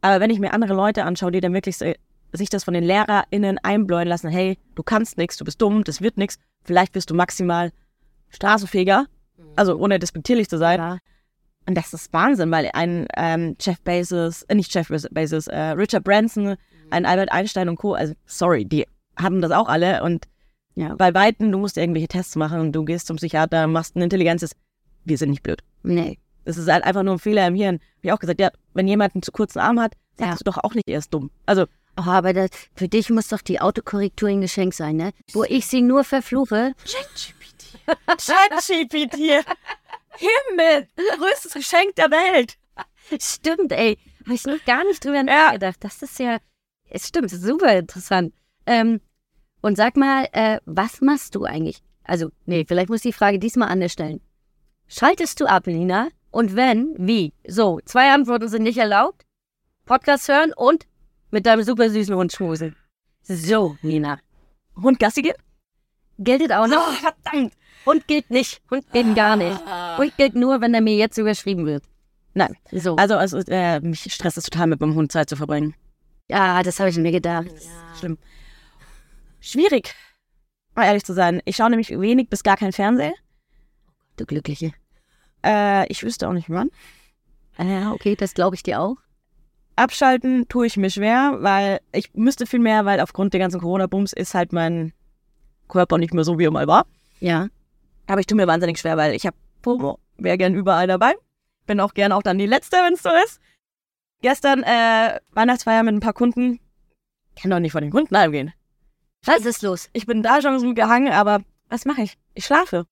Aber wenn ich mir andere Leute anschaue, die dann wirklich so, sich das von den LehrerInnen einbläuen lassen, hey, du kannst nichts, du bist dumm, das wird nichts. Vielleicht bist du maximal Straßenfeger. Also ohne despektierlich zu sein. Ja. Und das ist Wahnsinn, weil ein ähm, Jeff Bezos, äh, nicht Jeff Bezos, äh, Richard Branson, ein Albert Einstein und Co., also sorry, die haben das auch alle und Ja. bei Weitem, du musst irgendwelche Tests machen und du gehst zum Psychiater, machst ein Intelligenzes. Wir sind nicht blöd. Nee. Es ist halt einfach nur ein Fehler im Hirn. Wie auch gesagt, ja, wenn jemand einen zu kurzen Arm hat, sagst Ja. du doch auch nicht, er ist dumm. Also, Oh, aber das, für dich muss doch die Autokorrektur ein Geschenk sein, ne? Wo ich sie nur verfluche. ChatGPT. Himmel, größtes Geschenk der Welt. Stimmt, ey. Habe ich noch gar nicht drüber nachgedacht. Das ist ja, es stimmt, super interessant. Ähm, und sag mal, äh, was machst du eigentlich? Also, nee, vielleicht muss ich die Frage diesmal anders stellen. Schaltest du ab, Nina? Und wenn, wie? So, zwei Antworten sind nicht erlaubt. Podcast hören und mit deinem super süßen Hund schmusen. So, Nina. Hund Gassi gehen? Gilt auch noch? Oh, verdammt. Hund gilt nicht. Hund gilt gar nicht. Hund gilt nur, wenn er mir jetzt überschrieben wird. Nein. So. Also, also äh, mich stresst es total, mit meinem Hund Zeit zu verbringen. ja, das habe ich mir gedacht. Schlimm. Schwierig, mal ehrlich zu sein. Ich schaue nämlich wenig bis gar kein Fernsehen. Du Glückliche. Äh, ich wüsste auch nicht wann. Ja, okay, das glaube ich dir auch. Abschalten tue ich mir schwer, weil ich müsste viel mehr, weil aufgrund der ganzen Corona-Bums ist halt mein Körper nicht mehr so, wie er mal war. Ja. Aber ich tue mir wahnsinnig schwer, weil ich habe FOMO, wäre gern überall dabei. Bin auch gern auch dann die Letzte, wenn es so ist. Gestern äh, Weihnachtsfeier mit ein paar Kunden. Kann doch nicht von den Kunden heimgehen. Was ist los? Ich bin da schon so gehangen, aber was mache ich? Ich schlafe.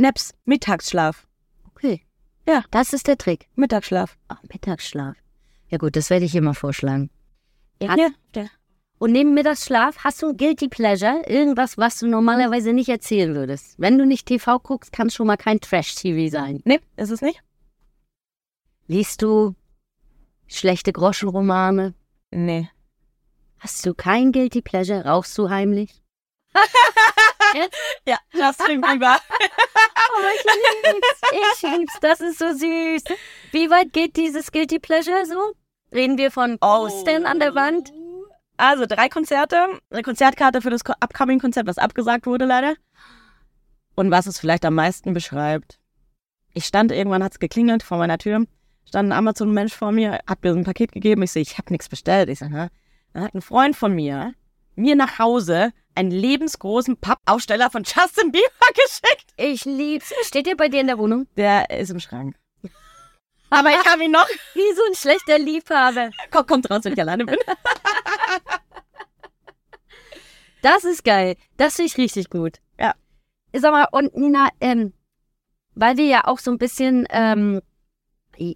Naps, Mittagsschlaf. Okay. Ja. Das ist der Trick. Mittagsschlaf. Ah, Mittagsschlaf. Ja gut, das werde ich immer vorschlagen. Ja. der- Und neben Mittagsschlaf hast du ein Guilty Pleasure, irgendwas, was du normalerweise nicht erzählen würdest. Wenn du nicht TV guckst, kann es schon mal kein Trash-TV sein. Nee, ist es nicht? Liest du schlechte Groschenromane? Nee. Hast du kein Guilty Pleasure? Rauchst du heimlich? Ja, das klingt lieber. Oh, ich lieb's. Ich lieb's. Das ist so süß. Wie weit geht dieses Guilty Pleasure so? Reden wir von Ostern an der Wand? Also drei Konzerte, eine Konzertkarte für das Ko- Upcoming-Konzert, was abgesagt wurde leider. Und was es vielleicht am meisten beschreibt. Ich stand irgendwann, hat's geklingelt vor meiner Tür, stand ein Amazon-Mensch vor mir, hat mir so ein Paket gegeben. Ich sehe, ich habe nichts bestellt. Ich sage, dann hat ein Freund von mir mir nach Hause einen lebensgroßen Pappaufsteller von Justin Bieber geschickt. Ich lieb's. Steht der bei dir in der Wohnung? Der ist im Schrank. Aber ich habe ihn noch. Wie so ein schlechter Liebhaber. Kommt, kommt raus, wenn ich alleine bin. Das ist geil. Das finde ich richtig gut. Ja. Sag mal, und Nina, ähm, weil wir ja auch so ein bisschen ähm,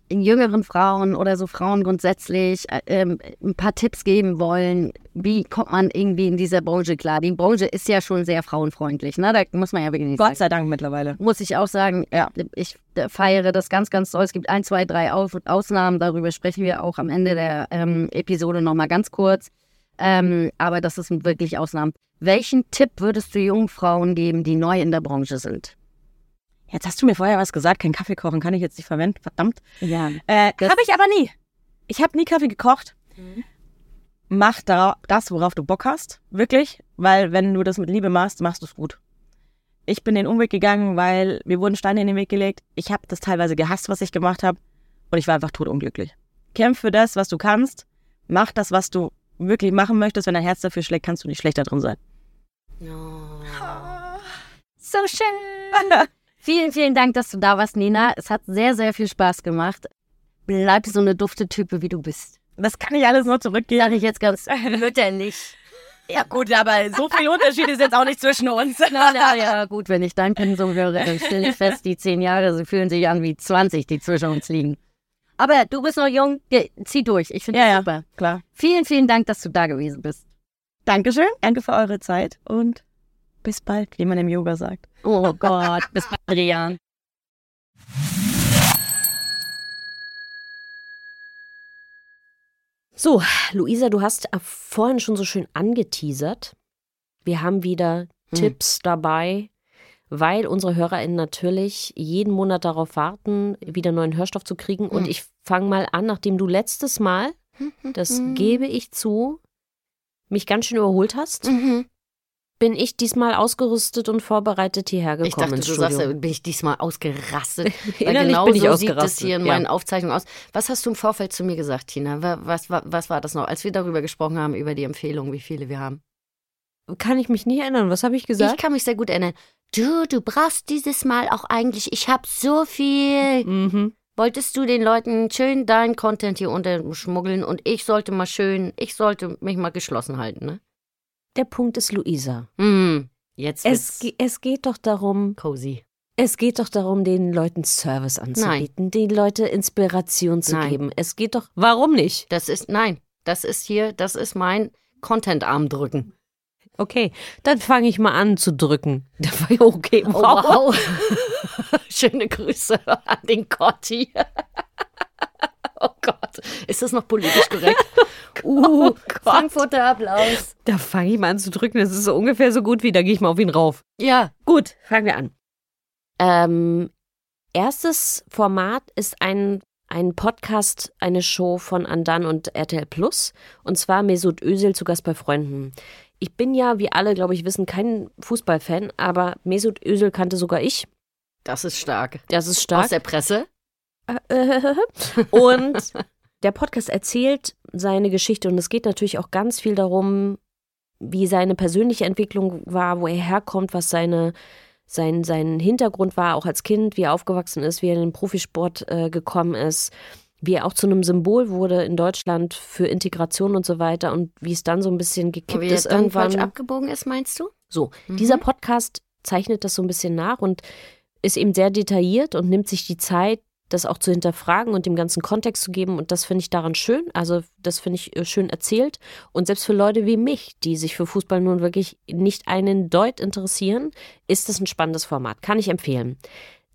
in jüngeren Frauen oder so Frauen grundsätzlich äh, ähm, ein paar Tipps geben wollen, wie kommt man irgendwie in dieser Branche klar? Die Branche ist ja schon sehr frauenfreundlich, ne? Da muss man ja wirklich Gott sei Dank mittlerweile. Muss ich auch sagen, Ja. ich feiere das ganz, ganz doll. Es gibt ein, zwei, drei Ausnahmen, darüber sprechen wir auch am Ende der ähm, Episode nochmal ganz kurz. Ähm, aber das ist wirklich Ausnahmen. Welchen Tipp würdest du jungen Frauen geben, die neu in der Branche sind? Jetzt hast du mir vorher was gesagt, kein Kaffee kochen kann ich jetzt nicht verwenden, verdammt. Ja. Äh, habe ich aber nie. Ich habe nie Kaffee gekocht. Mach da das, worauf du Bock hast, wirklich, weil wenn du das mit Liebe machst, machst du es gut. Ich bin den Umweg gegangen, weil mir wurden Steine in den Weg gelegt. Ich habe das teilweise gehasst, was ich gemacht habe, und ich war einfach totunglücklich. Kämpf für das, was du kannst. Mach das, was du wirklich machen möchtest. Wenn dein Herz dafür schlägt, kannst du nicht schlechter drin sein. So schön. vielen, vielen Dank, dass du da warst, Nina. Es hat sehr, sehr viel Spaß gemacht. Bleib so eine dufte Type, wie du bist. Das kann ich alles nur zurückgeben. Sag ich jetzt ganz mütterlich. Ja gut, aber so viel Unterschied ist jetzt auch nicht zwischen uns. Na, na, ja, gut, wenn ich dein Pensum höre, dann stelle ich fest, die zehn Jahre, sie fühlen sich an wie 20, die zwischen uns liegen. Aber du bist noch jung, zieh durch. Ich finde Ja, das ja. super. Klar. Vielen, vielen Dank, dass du da gewesen bist. Dankeschön. Danke für eure Zeit und bis bald, wie man im Yoga sagt. Oh Gott, bis bald, Adrian. So, Luisa, du hast äh, vorhin schon so schön angeteasert. Wir haben wieder Tipps dabei, weil unsere HörerInnen natürlich jeden Monat darauf warten, wieder neuen Hörstoff zu kriegen. Und ich fange mal an, nachdem du letztes Mal, das gebe ich zu, mich ganz schön überholt hast, bin ich diesmal ausgerüstet und vorbereitet hierher gekommen Ich dachte, ins du Studio. sagst, bin ich diesmal ausgerastet. Weil genau bin ich so sieht es ausgerastet, hier in ja. meinen Aufzeichnungen aus. Was hast du im Vorfeld zu mir gesagt, Tina? Wa- Was, was, was war das noch, als wir darüber gesprochen haben, über die Empfehlung, wie viele wir haben? Kann ich mich nie erinnern. Was habe ich gesagt? Ich kann mich sehr gut erinnern. Du, du brauchst dieses Mal auch eigentlich, ich habe so viel. mhm. wolltest du den Leuten schön deinen Content hier unterschmuggeln und ich sollte mal schön, ich sollte mich mal geschlossen halten, ne? Der Punkt ist, Luisa. Hm, jetzt Es, es geht doch darum, cozy. es geht doch darum, den Leuten Service anzubieten, den Leute Inspiration zu Nein. geben. Es geht doch, warum nicht? Das ist, nein, das ist hier, das ist mein Content-Arm drücken. Okay, dann fange ich mal an zu drücken. Okay, Oh, wow. Schöne Grüße an den Gotti. oh Gott, ist das noch politisch korrekt? Uh, Frankfurter Applaus. Da fange ich mal an zu drücken. Das ist so ungefähr so gut wie, da gehe ich mal auf ihn rauf. Ja, Gut, fangen wir an. Ähm, erstes Format ist ein, ein Podcast, eine Show von Andan und RTL Plus. Und zwar Mesut Özil zu Gast bei Freunden. Ich bin ja, wie alle, glaube ich, wissen, kein Fußballfan, aber Mesut Özil kannte sogar ich. das ist stark. Das ist Aus stark. der Presse? Und der Podcast erzählt seine Geschichte und es geht natürlich auch ganz viel darum, wie seine persönliche Entwicklung war, wo er herkommt, was seine, sein, sein Hintergrund war, auch als Kind, wie er aufgewachsen ist, wie er in den Profisport äh, gekommen ist, wie er auch zu einem Symbol wurde in Deutschland für Integration und so weiter und wie es dann so ein bisschen gekippt Wie ist dann irgendwann. falsch abgebogen ist, meinst du? So, Mhm. dieser Podcast zeichnet das so ein bisschen nach und ist eben sehr detailliert und nimmt sich die Zeit, das auch zu hinterfragen und dem ganzen Kontext zu geben. Und das finde ich daran schön. Also, das finde ich äh, schön erzählt. Und selbst für Leute wie mich, die sich für Fußball nun wirklich nicht einen Deut interessieren, ist das ein spannendes Format. Kann ich empfehlen.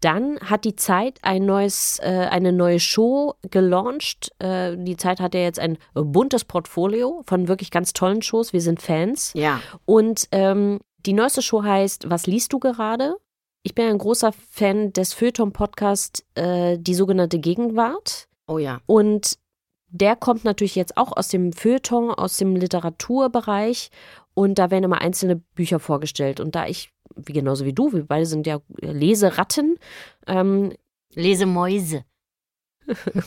Dann hat die Zeit ein neues, äh, eine neue Show gelauncht. Äh, die Zeit hat ja jetzt ein buntes Portfolio von wirklich ganz tollen Shows. Wir sind Fans. Ja. Und ähm, die neueste Show heißt Was liest du gerade? Ich bin ein großer Fan des Feuilleton-Podcasts äh, Die sogenannte Gegenwart. Oh ja. Und der kommt natürlich jetzt auch aus dem Feuilleton, aus dem Literaturbereich. Und da werden immer einzelne Bücher vorgestellt. Und da ich, wie genauso wie du, wir beide sind ja Leseratten, ähm, Lesemäuse.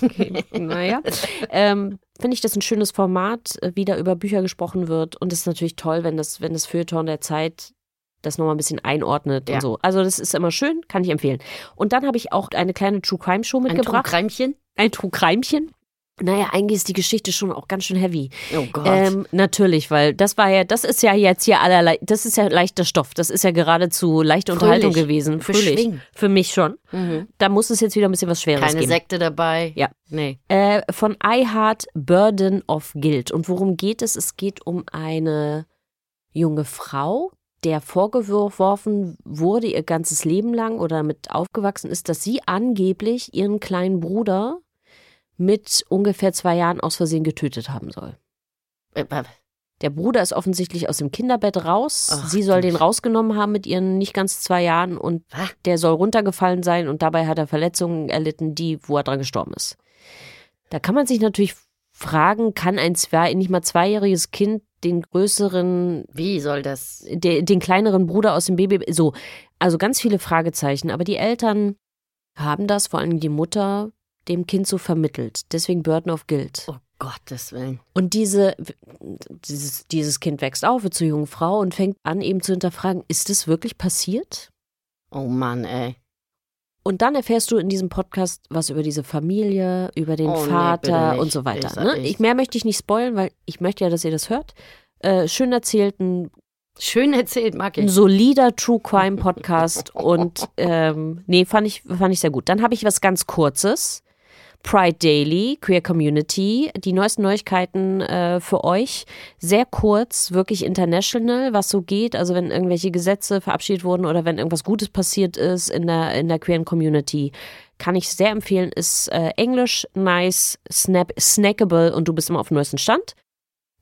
Okay, naja. ähm, Finde ich das ein schönes Format, äh, wie da über Bücher gesprochen wird. Und es ist natürlich toll, wenn das, wenn das Feuilleton der Zeit das nochmal ein bisschen einordnet Ja. und so. Also das ist immer schön, kann ich empfehlen. Und dann habe ich auch eine kleine True Crime Show Ein mitgebracht. Trugreimchen? ein True Crimechen. Naja, eigentlich ist die Geschichte schon auch ganz schön heavy. Oh Gott. Ähm, natürlich, weil das war ja, das ist ja jetzt hier allerlei, das ist ja leichter Stoff. Das ist ja geradezu leichte Unterhaltung Fröhlich. gewesen. Fröhlich. Für mich schon. mhm. Da muss es jetzt wieder ein bisschen was Schweres Keine geben. Sekte dabei. Ja. Nee. Äh, von I Heart Burden of Guilt. Und worum geht es? Es geht um eine junge Frau, der vorgeworfen wurde, ihr ganzes Leben lang oder damit aufgewachsen ist, dass sie angeblich ihren kleinen Bruder mit ungefähr zwei Jahren aus Versehen getötet haben soll. Äh, Der Bruder ist offensichtlich aus dem Kinderbett raus. Ach, sie soll den rausgenommen haben mit ihren nicht ganz zwei Jahren und der soll runtergefallen sein und dabei hat er Verletzungen erlitten, die, wo er dran gestorben ist. Da kann man sich natürlich fragen, kann ein zwei, nicht mal zweijähriges Kind den größeren, Wie soll das? de, den kleineren Bruder aus dem Baby, so, also ganz viele Fragezeichen. Aber die Eltern haben das, vor allem die Mutter, dem Kind so vermittelt. Deswegen Burden of Guilt. Oh Gottes Willen. Und diese, dieses, dieses Kind wächst auf, wird zur jungen Frau und fängt an, eben zu hinterfragen, ist es wirklich passiert? Oh Mann, ey. Und dann erfährst du in diesem Podcast was über diese Familie, über den Oh, nee, Vater nicht. und so weiter. Ich- ne? ich- mehr möchte ich nicht spoilen, weil ich möchte ja, dass ihr das hört. Äh, schön erzählt, ein, Schön erzählt, mag ein ich. solider True Crime Podcast und ähm, nee, fand ich, fand ich sehr gut. Dann habe ich was ganz Kurzes. Pride Daily, Queer Community, die neuesten Neuigkeiten äh, für euch. Sehr kurz, wirklich international, was so geht. Also wenn irgendwelche Gesetze verabschiedet wurden oder wenn irgendwas Gutes passiert ist in der, in der queeren Community, kann ich sehr empfehlen. Ist äh, Englisch, nice, snap, snackable und du bist immer auf dem neuesten Stand.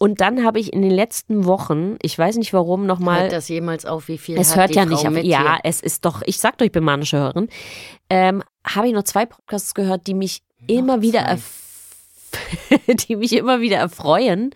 Und dann habe ich in den letzten Wochen, ich weiß nicht warum, nochmal. Hört das jemals auf, wie viel Es hört ja Frau nicht auf. Ja, dir? es ist doch, ich sag doch, ich bin manische Hörerin. Ähm, habe ich noch zwei Podcasts gehört, die mich immer wieder, die mich immer wieder erfreuen.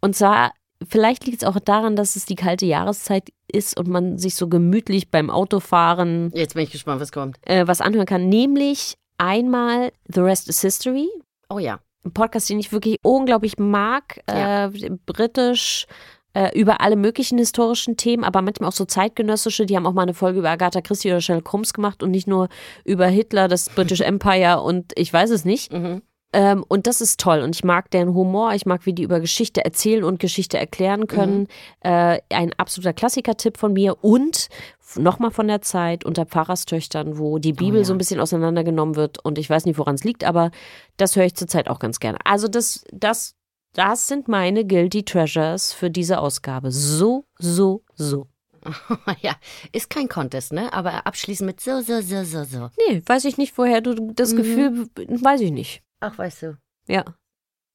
Und zwar, vielleicht liegt es auch daran, dass es die kalte Jahreszeit ist und man sich so gemütlich beim Autofahren Jetzt bin ich gespannt, was kommt. äh, was anhören kann. Nämlich einmal The Rest is History. Oh ja. Ein Podcast, den ich wirklich unglaublich mag. Ja. Äh, britisch, äh, über alle möglichen historischen Themen, aber manchmal auch so zeitgenössische. Die haben auch mal eine Folge über Agatha Christie oder Sherlock Holmes gemacht und nicht nur über Hitler, das British Empire und ich weiß es nicht. Mhm. Ähm, und das ist toll. Und ich mag deren Humor. Ich mag, wie die über Geschichte erzählen und Geschichte erklären können. Äh, ein absoluter Klassiker-Tipp von mir. Und nochmal von der Zeit unter Pfarrerstöchtern, wo die Bibel ja. so ein bisschen auseinandergenommen wird. Und ich weiß nicht, woran es liegt, aber das höre ich zurzeit auch ganz gerne. Also das, das, das sind meine Guilty Treasures für diese Ausgabe. So, so, so. ja, ist kein Contest, ne? Aber abschließend mit so, so, so, so, so. Nee, weiß ich nicht, woher du das Mhm. Gefühl, weiß ich nicht. Ach, weißt du. Ja.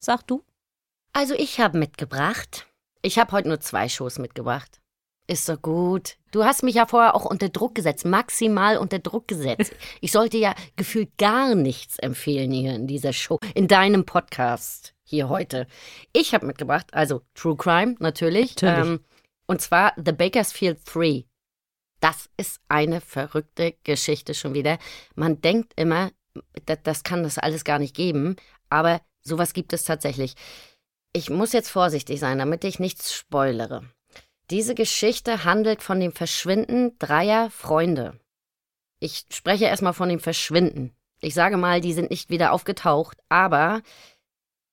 Sag du. Also ich habe mitgebracht. Ich habe heute nur zwei Shows mitgebracht. Ist so gut. Du hast mich ja vorher auch unter Druck gesetzt, maximal unter Druck gesetzt. Ich sollte ja gefühlt gar nichts empfehlen hier in dieser Show, in deinem Podcast hier heute. Ich habe mitgebracht, also True Crime natürlich. Natürlich. Ähm, und zwar The Bakersfield 3. Das ist eine verrückte Geschichte schon wieder. Man denkt immer, das, das kann das alles gar nicht geben, aber sowas gibt es tatsächlich. Ich muss jetzt vorsichtig sein, damit ich nichts spoilere. Diese Geschichte handelt von dem Verschwinden dreier Freunde. Ich spreche erstmal von dem Verschwinden. Ich sage mal, die sind nicht wieder aufgetaucht, aber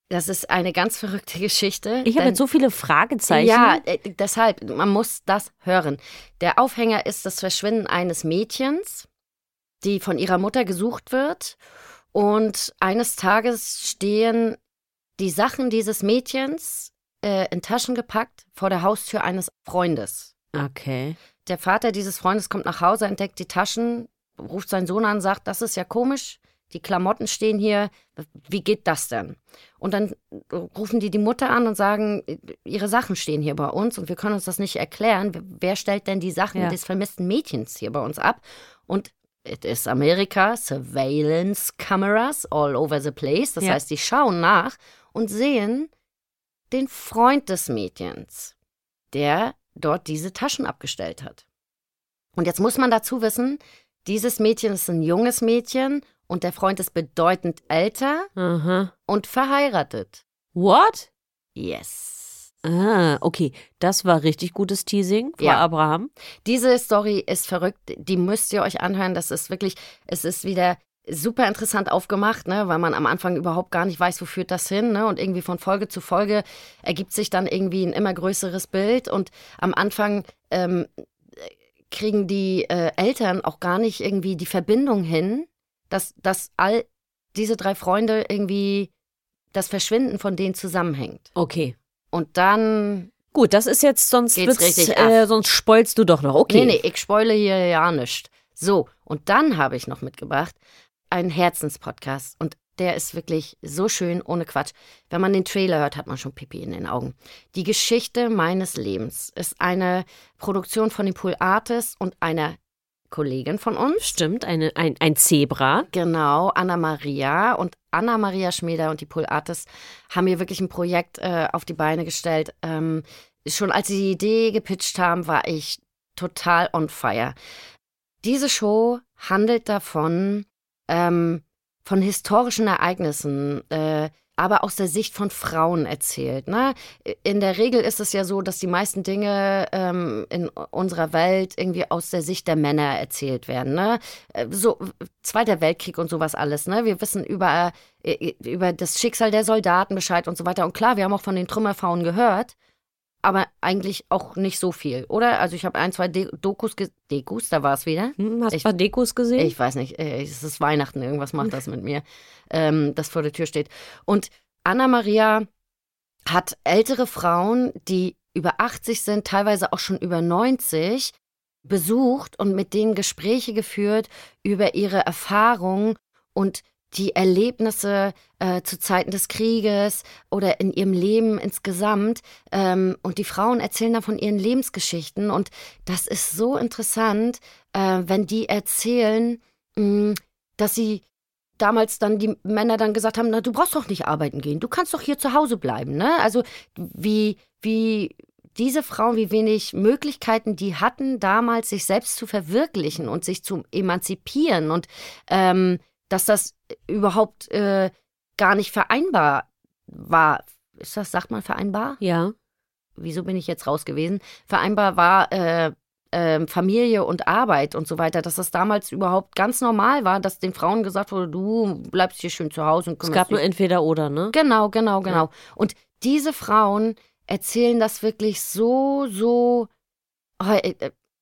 das ist eine ganz verrückte Geschichte. Ich habe jetzt so viele Fragezeichen. ja, äh, deshalb, man muss das hören. Der Aufhänger ist das Verschwinden eines Mädchens, die von ihrer Mutter gesucht wird. Und eines Tages stehen die Sachen dieses Mädchens äh, in Taschen gepackt vor der Haustür eines Freundes. Okay. Der Vater dieses Freundes kommt nach Hause, entdeckt die Taschen, ruft seinen Sohn an, sagt, das ist ja komisch, die Klamotten stehen hier, wie geht das denn? Und dann rufen die die Mutter an und sagen, ihre Sachen stehen hier bei uns und wir können uns das nicht erklären. Wer stellt denn die Sachen Ja. des vermissten Mädchens hier bei uns ab? Und it is Amerika, Surveillance Cameras all over the place. Das Ja. heißt, die schauen nach und sehen den Freund des Mädchens, der dort diese Taschen abgestellt hat. Und jetzt muss man dazu wissen, dieses Mädchen ist ein junges Mädchen und der Freund ist bedeutend älter Aha. und verheiratet. What? Yes. Ah, okay. Das war richtig gutes Teasing, Frau Ja. Abraham. Diese Story ist verrückt, die müsst ihr euch anhören. Das ist wirklich, es ist wieder super interessant aufgemacht, ne, weil man am Anfang überhaupt gar nicht weiß, wo führt das hin, ne, und irgendwie von Folge zu Folge ergibt sich dann irgendwie ein immer größeres Bild und am Anfang ähm, kriegen die äh, Eltern auch gar nicht irgendwie die Verbindung hin, dass, dass all diese drei Freunde irgendwie das Verschwinden von denen zusammenhängt. Okay. Und dann Gut, das ist jetzt, sonst Geht's richtig äh, sonst spoilst du doch noch. Okay. Nee, nee, ich spoile hier ja nicht. So, und dann habe ich noch mitgebracht einen Herzenspodcast. Und der ist wirklich so schön, ohne Quatsch. Wenn man den Trailer hört, hat man schon Pipi in den Augen. Die Geschichte meines Lebens ist eine Produktion von den Pool Artists und einer Kollegin von uns. Stimmt, eine, ein, ein Zebra. Genau, Anna Maria und Anna Maria Schmieder und die Pool Artists haben hier wirklich ein Projekt äh, auf die Beine gestellt. Ähm, schon als sie die Idee gepitcht haben, war ich total on fire. Diese Show handelt davon, ähm, von historischen Ereignissen, äh, aber aus der Sicht von Frauen erzählt. Ne? In der Regel ist es ja so, dass die meisten Dinge ähm, in unserer Welt irgendwie aus der Sicht der Männer erzählt werden. Ne? Äh, So Zweiter Weltkrieg und sowas alles. Ne? Wir wissen über, äh, über das Schicksal der Soldaten Bescheid und so weiter. Und klar, wir haben auch von den Trümmerfrauen gehört, aber eigentlich auch nicht so viel, oder? Also ich habe ein, zwei De Dokus, Dekus, da war es wieder. Hm, hast du Ich- ein paar Dekos gesehen? Ich weiß nicht, äh, es ist Weihnachten, irgendwas macht das mit mir, ähm, das vor der Tür steht. Und Anna Maria hat ältere Frauen, die über 80 sind, teilweise auch schon über 90, besucht und mit denen Gespräche geführt über ihre Erfahrungen und die Erlebnisse äh, zu Zeiten des Krieges oder in ihrem Leben insgesamt. Ähm, und die Frauen erzählen dann von ihren Lebensgeschichten. Und das ist so interessant, äh, wenn die erzählen, mh, dass sie damals dann die Männer dann gesagt haben, na, du brauchst doch nicht arbeiten gehen, du kannst doch hier zu Hause bleiben, ne? Also wie, wie diese Frauen, wie wenig Möglichkeiten die hatten, damals sich selbst zu verwirklichen und sich zu emanzipieren und ähm, dass das überhaupt äh, gar nicht vereinbar war. Ist das, sagt man vereinbar? ja. wieso bin ich jetzt raus gewesen, vereinbar war äh, äh, Familie und Arbeit und so weiter, dass das damals überhaupt ganz normal war, dass den Frauen gesagt wurde, du bleibst hier schön zu Hause und Es kümmerst gab dich nur entweder oder, ne? Genau, genau, genau. Und diese Frauen erzählen das wirklich so, so.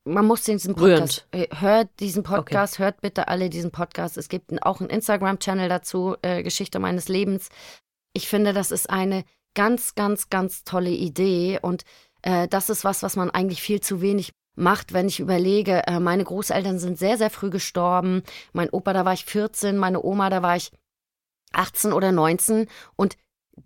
Man muss diesen Podcast. Äh, hört diesen Podcast, hört bitte alle diesen Podcast. Es gibt auch einen Instagram-Channel dazu, äh, Geschichte meines Lebens. Ich finde, das ist eine ganz, ganz, ganz tolle Idee. Und äh, das ist was, was man eigentlich viel zu wenig macht, wenn ich überlege, äh, meine Großeltern sind sehr, sehr früh gestorben. Mein Opa, da war ich 14, meine Oma, da war ich 18 oder 19 und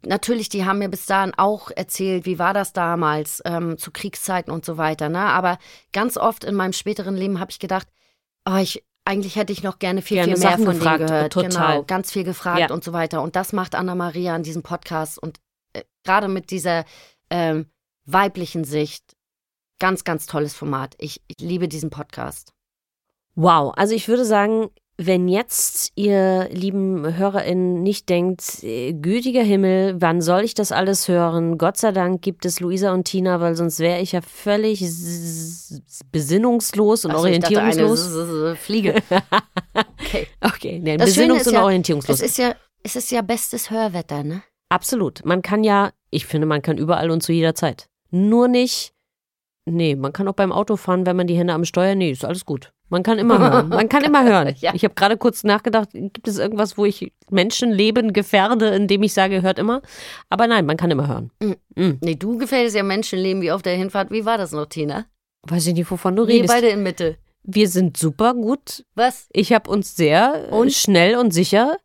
natürlich, die haben mir bis dahin auch erzählt, wie war das damals ähm, zu Kriegszeiten und so weiter. Ne? Aber ganz oft in meinem späteren Leben habe ich gedacht, oh, ich, eigentlich hätte ich noch gerne viel, Gerne viel mehr Sachen von gefragt, denen gehört. total. Genau, ganz viel gefragt Ja. und so weiter. Und das macht Anna-Maria an diesem Podcast und äh, gerade mit dieser ähm, weiblichen Sicht, ganz, ganz tolles Format. Ich, ich liebe diesen Podcast. Wow, also ich würde sagen, wenn jetzt ihr lieben HörerInnen nicht denkt, äh, gütiger Himmel, wann soll ich das alles hören? Gott sei Dank gibt es Luisa und Tina, weil sonst wäre ich ja völlig besinnungslos und Ach so, ich dachte, eine orientierungslos. Fliege. Okay. Okay, nee, Das besinnungs- und ja, orientierungslos. Es ist ja, es ist ja bestes Hörwetter, ne? Absolut. Man kann ja, ich finde, man kann überall und zu jeder Zeit. Nur nicht, nee, man kann auch beim Autofahren, wenn man die Hände am Steuer, nee, ist alles gut. Man kann immer hören. Man kann immer hören. Ja. Ich habe gerade kurz nachgedacht, gibt es irgendwas, wo ich Menschenleben gefährde, indem ich sage, hört immer? Aber nein, man kann immer hören. Mhm. Nee, du gefällst ja Menschenleben wie auf der Hinfahrt. Wie war das noch, Tina? Weiß ich nicht, wovon du Wir redest. beide in Mitte. Wir sind super gut. Was? Ich habe uns sehr Und? schnell und sicher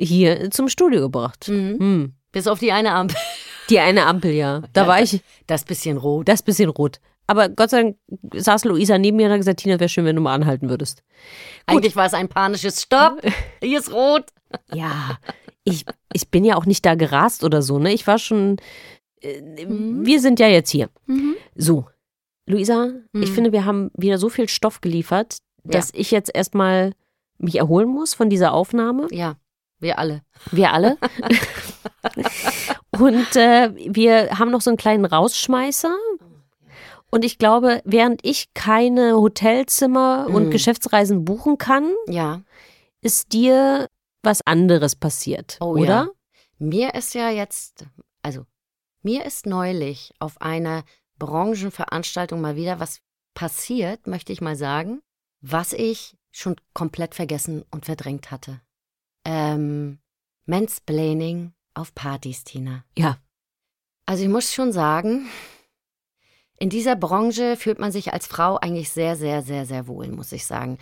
hier zum Studio gebracht. Mhm. Hm. Bis auf die eine Ampel. Die eine Ampel, ja. Da Ja, war ich Das bisschen rot. Das bisschen rot. Aber Gott sei Dank saß Luisa neben mir und hat gesagt, Tina, wäre schön, wenn du mal anhalten würdest. Eigentlich war es ein panisches Stopp. Hier ist rot. Ja, ich, ich bin ja auch nicht da gerast oder so, ne? Ich war schon. Äh, Mhm. Wir sind ja jetzt hier. So, Luisa, ich Mhm. finde, wir haben wieder so viel Stoff geliefert, dass ich jetzt erstmal mich erholen muss von dieser Aufnahme. Ja, wir alle. Wir alle. und äh, wir haben noch so einen kleinen Rausschmeißer. Und ich glaube, während ich keine Hotelzimmer und Mhm. Geschäftsreisen buchen kann, Ja. ist dir was anderes passiert, Oh oder? ja. Mir ist ja jetzt, also mir ist neulich auf einer Branchenveranstaltung mal wieder was passiert, möchte ich mal sagen, was ich schon komplett vergessen und verdrängt hatte. Ähm, Mansplaining auf Partys, Tina. Ja. Also ich muss schon sagen, in dieser Branche fühlt man sich als Frau eigentlich sehr, sehr, sehr, sehr wohl, muss ich sagen.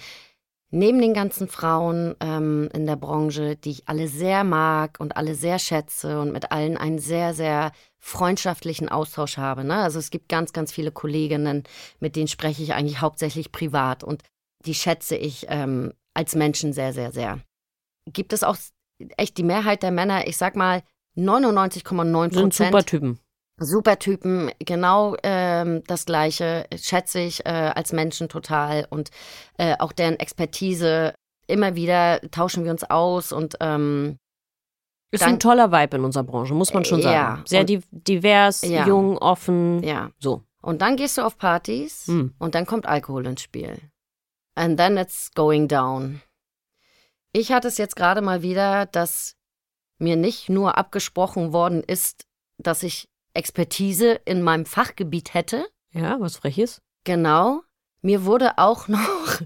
Neben den ganzen Frauen ähm, in der Branche, die ich alle sehr mag und alle sehr schätze und mit allen einen sehr, sehr freundschaftlichen Austausch habe. Ne? Also es gibt ganz, ganz viele Kolleginnen, mit denen spreche ich eigentlich hauptsächlich privat und die schätze ich ähm, als Menschen sehr, sehr, sehr. Gibt es auch echt die Mehrheit der Männer, ich sag mal 99,9 Sind Prozent. super Typen. Super Typen, genau ähm, das Gleiche schätze ich äh, als Menschen total und äh, auch deren Expertise. Immer wieder tauschen wir uns aus und ähm, Ist Dann- ein toller Vibe in unserer Branche, muss man schon sagen. Ja, Sehr und- di divers, Ja. jung, offen. ja. So. Und dann gehst du auf Partys Hm. und dann kommt Alkohol ins Spiel. And then it's going down. Ich hatte es jetzt gerade mal wieder, dass mir nicht nur abgesprochen worden ist, dass ich Expertise in meinem Fachgebiet hätte, Ja, was Freches. Genau. Mir wurde auch noch,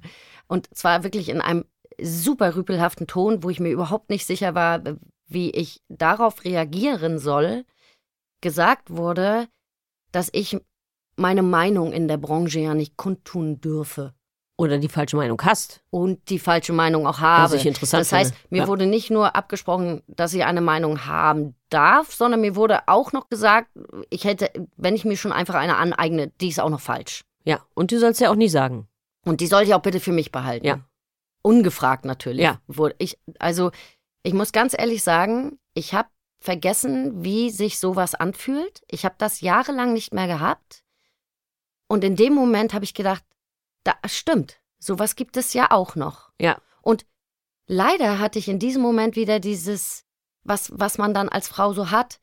und zwar wirklich in einem super rüpelhaften Ton, wo ich mir überhaupt nicht sicher war, wie ich darauf reagieren soll, gesagt wurde, dass ich meine Meinung in der Branche ja nicht kundtun dürfe Oder die falsche Meinung hast. und die falsche Meinung auch habe. Was ich interessant das heißt, mir Ja. wurde nicht nur abgesprochen, dass ich eine Meinung haben darf, sondern mir wurde auch noch gesagt, ich hätte, wenn ich mir schon einfach eine aneigne, die ist auch noch falsch. Ja, und du sollst ja auch nie sagen. Und die soll ich auch bitte für mich behalten. Ja. Ungefragt natürlich. Ja. Wurde ich, also, ich muss ganz ehrlich sagen, ich habe vergessen, wie sich sowas anfühlt. Ich habe das jahrelang nicht mehr gehabt. Und in dem Moment habe ich gedacht, da stimmt, sowas gibt es ja auch noch. Ja. Und leider hatte ich in diesem Moment wieder dieses, was, was man dann als Frau so hat.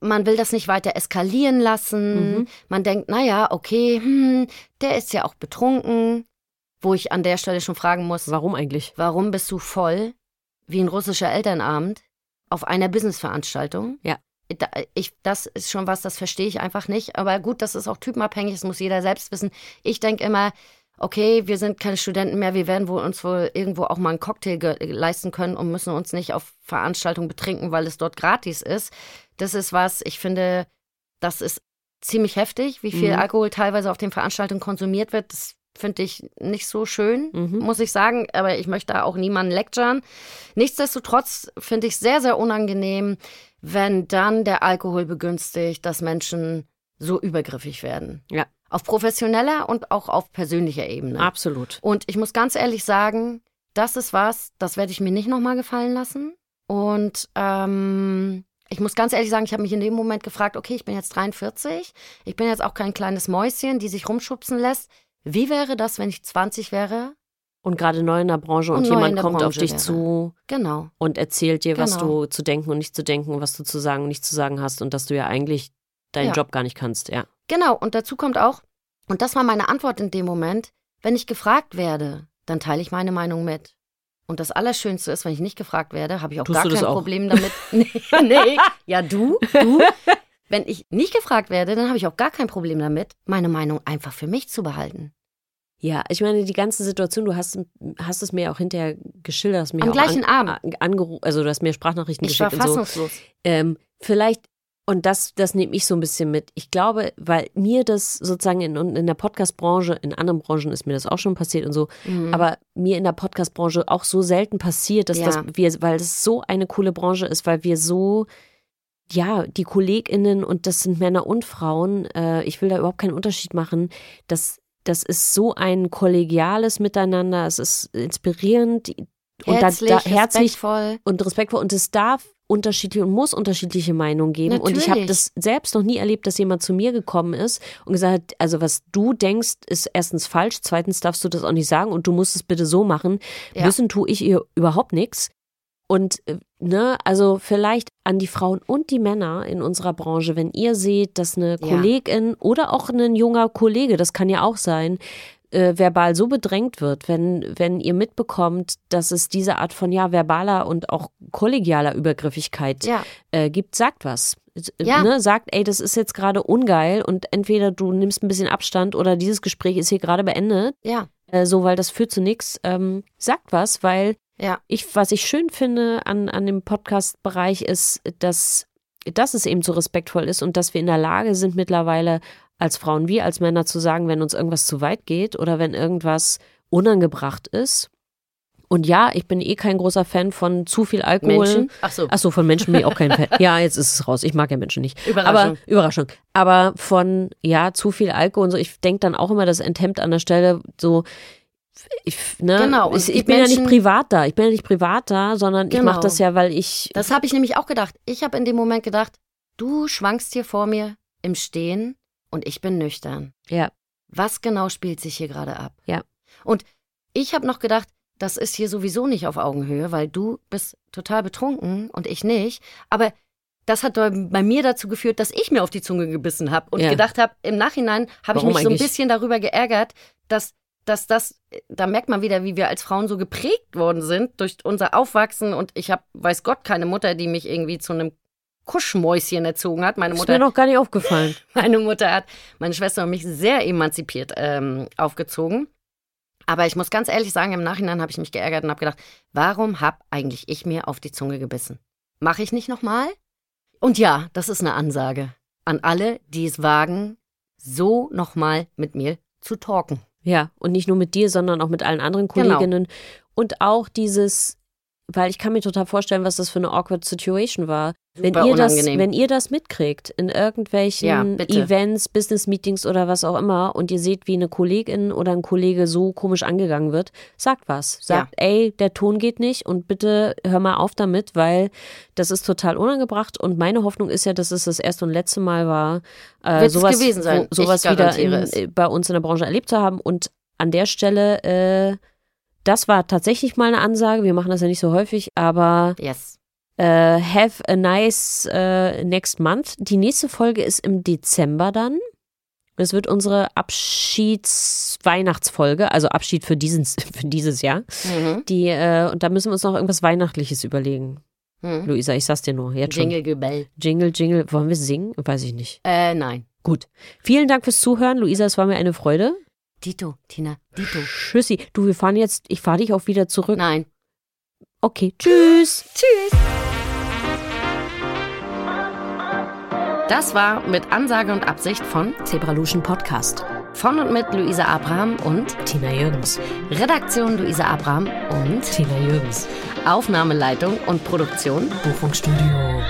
man will das nicht weiter eskalieren lassen. Man denkt, naja, okay, hm, der ist ja auch betrunken. Wo ich an der Stelle schon fragen muss, Warum eigentlich? warum bist du voll wie ein russischer Elternabend auf einer Businessveranstaltung? Ja. Ich, das ist schon was, das verstehe ich einfach nicht. Aber gut, das ist auch typenabhängig, das muss jeder selbst wissen. Ich denke immer, okay, wir sind keine Studenten mehr, wir werden wohl uns wohl irgendwo auch mal einen Cocktail leisten können und müssen uns nicht auf Veranstaltungen betrinken, weil es dort gratis ist. Das ist was, ich finde, das ist ziemlich heftig, wie viel Mhm. Alkohol teilweise auf den Veranstaltungen konsumiert wird. Das finde ich nicht so schön, Mhm. muss ich sagen. Aber ich möchte da auch niemanden lecturen. Nichtsdestotrotz finde ich sehr, sehr unangenehm, wenn dann der Alkohol begünstigt, dass Menschen so übergriffig werden. Ja. Auf professioneller und auch auf persönlicher Ebene. Absolut. Und ich muss ganz ehrlich sagen, das ist was, das werde ich mir nicht nochmal gefallen lassen. Und ähm, ich muss ganz ehrlich sagen, ich habe mich in dem Moment gefragt, okay, ich bin jetzt 43, ich bin jetzt auch kein kleines Mäuschen, die sich rumschubsen lässt. Wie wäre das, wenn ich 20 wäre? Und gerade neu in der Branche und, Und jemand kommt auf Branche dich wäre. zu Genau. und erzählt dir, was Genau. du zu denken und nicht zu denken, was du zu sagen und nicht zu sagen hast und dass du ja eigentlich deinen Ja. Job gar nicht kannst, ja. Genau, und dazu kommt auch, und das war meine Antwort in dem Moment, wenn ich gefragt werde, dann teile ich meine Meinung mit. Und das Allerschönste ist, wenn ich nicht gefragt werde, habe ich auch Tust gar kein auch? Problem damit. nee, nee, ja, du, du. Wenn ich nicht gefragt werde, dann habe ich auch gar kein Problem damit, meine Meinung einfach für mich zu behalten. Ja, ich meine, die ganze Situation, du hast, hast es mir auch hinterher geschildert, hast mir Am gleichen an, Abend. angerufen, also du hast mir Sprachnachrichten Ich war geschickt so. fassungslos. Ähm, vielleicht, und das, das nehme ich so ein bisschen mit. Ich glaube, weil mir das sozusagen in, in der Podcast-Branche, in anderen Branchen ist mir das auch schon passiert und so, Mhm. aber mir in der Podcast-Branche auch so selten passiert, dass Ja. das wir, weil das so eine coole Branche ist, weil wir so, ja, die KollegInnen und das sind Männer und Frauen, äh, ich will da überhaupt keinen Unterschied machen, das, das ist so ein kollegiales Miteinander, es ist inspirierend und herzlich, da, da, herzlich respektvoll. und respektvoll und es darf unterschiedliche und muss unterschiedliche Meinungen geben. Und ich habe Natürlich. das selbst noch nie erlebt, dass jemand zu mir gekommen ist und gesagt hat, also was du denkst, ist erstens falsch, zweitens darfst du das auch nicht sagen und du musst es bitte so machen. Ja. Wissen tue ich ihr überhaupt nichts. Und äh, ne, also vielleicht an die Frauen und die Männer in unserer Branche, wenn ihr seht, dass eine Ja. Kollegin oder auch ein junger Kollege, das kann ja auch sein, äh, verbal so bedrängt wird, wenn, wenn ihr mitbekommt, dass es diese Art von ja verbaler und auch kollegialer Übergriffigkeit Ja. äh, gibt, sagt was. Äh, Ja. Ne, sagt, ey, das ist jetzt gerade ungeil und entweder du nimmst ein bisschen Abstand oder dieses Gespräch ist hier gerade beendet, Ja, äh, so, weil das führt zu nichts. Ähm, sagt was, weil ja, ich, was ich schön finde an, an dem Podcast-Bereich ist, dass, dass es eben so respektvoll ist und dass wir in der Lage sind, mittlerweile als Frauen wie als Männer zu sagen, wenn uns irgendwas zu weit geht oder wenn irgendwas unangebracht ist. Und ja, ich bin eh kein großer Fan von zu viel Alkohol. Menschen. Ach so. Achso, von Menschen bin ich auch kein Fan. Ja, jetzt ist es raus. Ich mag ja Menschen nicht. Überraschung. Aber Überraschung. Aber von ja, zu viel Alkohol und so, ich denke dann auch immer, das enthemmt an der Stelle so. Ich, ne, Genau, und ich, ich bin ja nicht Menschen- privat da. Ich bin ja nicht privat da, sondern ich Genau. mache das ja, weil ich. Das habe ich nämlich auch gedacht. Ich habe in dem Moment gedacht, du schwankst hier vor mir im Stehen und ich bin nüchtern. Ja. Was genau spielt sich hier gerade ab? Ja. Und ich habe noch gedacht, das ist hier sowieso nicht auf Augenhöhe, weil du bist total betrunken und ich nicht. Aber das hat bei mir dazu geführt, dass ich mir auf die Zunge gebissen habe und Ja. gedacht habe, im Nachhinein habe ich mich so ein bisschen darüber geärgert, dass, dass das, da merkt man wieder, wie wir als Frauen so geprägt worden sind durch unser Aufwachsen und ich habe, weiß Gott, keine Mutter, die mich irgendwie zu einem Kuschmäuschen erzogen hat. Meine Ist Mutter mir noch gar nicht aufgefallen. meine Mutter hat meine Schwester und mich sehr emanzipiert ähm, aufgezogen. Aber ich muss ganz ehrlich sagen, im Nachhinein habe ich mich geärgert und habe gedacht, warum habe eigentlich ich mir auf die Zunge gebissen? Mache ich nicht nochmal? Und ja, das ist eine Ansage an alle, die es wagen, so nochmal mit mir zu talken. Ja, und nicht nur mit dir, sondern auch mit allen anderen Genau. Kolleginnen. Und auch dieses, weil ich kann mir total vorstellen, was das für eine awkward Situation war. Wenn Super ihr, das, wenn ihr das mitkriegt in irgendwelchen Ja. Events, Business-Meetings oder was auch immer und ihr seht, wie eine Kollegin oder ein Kollege so komisch angegangen wird, sagt was. Sagt, ey, der Ton geht nicht und bitte hör mal auf damit, weil das ist total unangebracht und meine Hoffnung ist ja, dass es das erste und letzte Mal war, äh, sowas, gewesen sein. wo- sowas wieder in, bei uns in der Branche erlebt zu haben und an der Stelle, äh, das war tatsächlich mal eine Ansage. Wir machen das ja nicht so häufig, aber Yes. Äh, have a nice äh, next month. Die nächste Folge ist im Dezember dann. Es wird unsere Abschieds-Weihnachtsfolge, also Abschied für, diesen, für dieses Jahr. Mhm. Die, äh, und da müssen wir uns noch irgendwas Weihnachtliches überlegen. Mhm. Luisa, ich sag's dir nur. Jetzt schon. Jingle Gebell. Jingle, Jingle. Wollen wir singen? Weiß ich nicht. Äh, nein. Gut. Vielen Dank fürs Zuhören. Luisa, es war mir eine Freude. Dito, Tina, Dito. Tschüssi. Du, wir fahren jetzt, ich fahre dich auch wieder zurück. Nein. Okay, tschüss. Tschüss. Das war mit Ansage und Absicht von Zebraluschen Podcast. von und mit Luisa Abraham und Tina Jürgens. Redaktion Luisa Abraham und Tina Jürgens. Aufnahmeleitung und Produktion Buchungsstudio.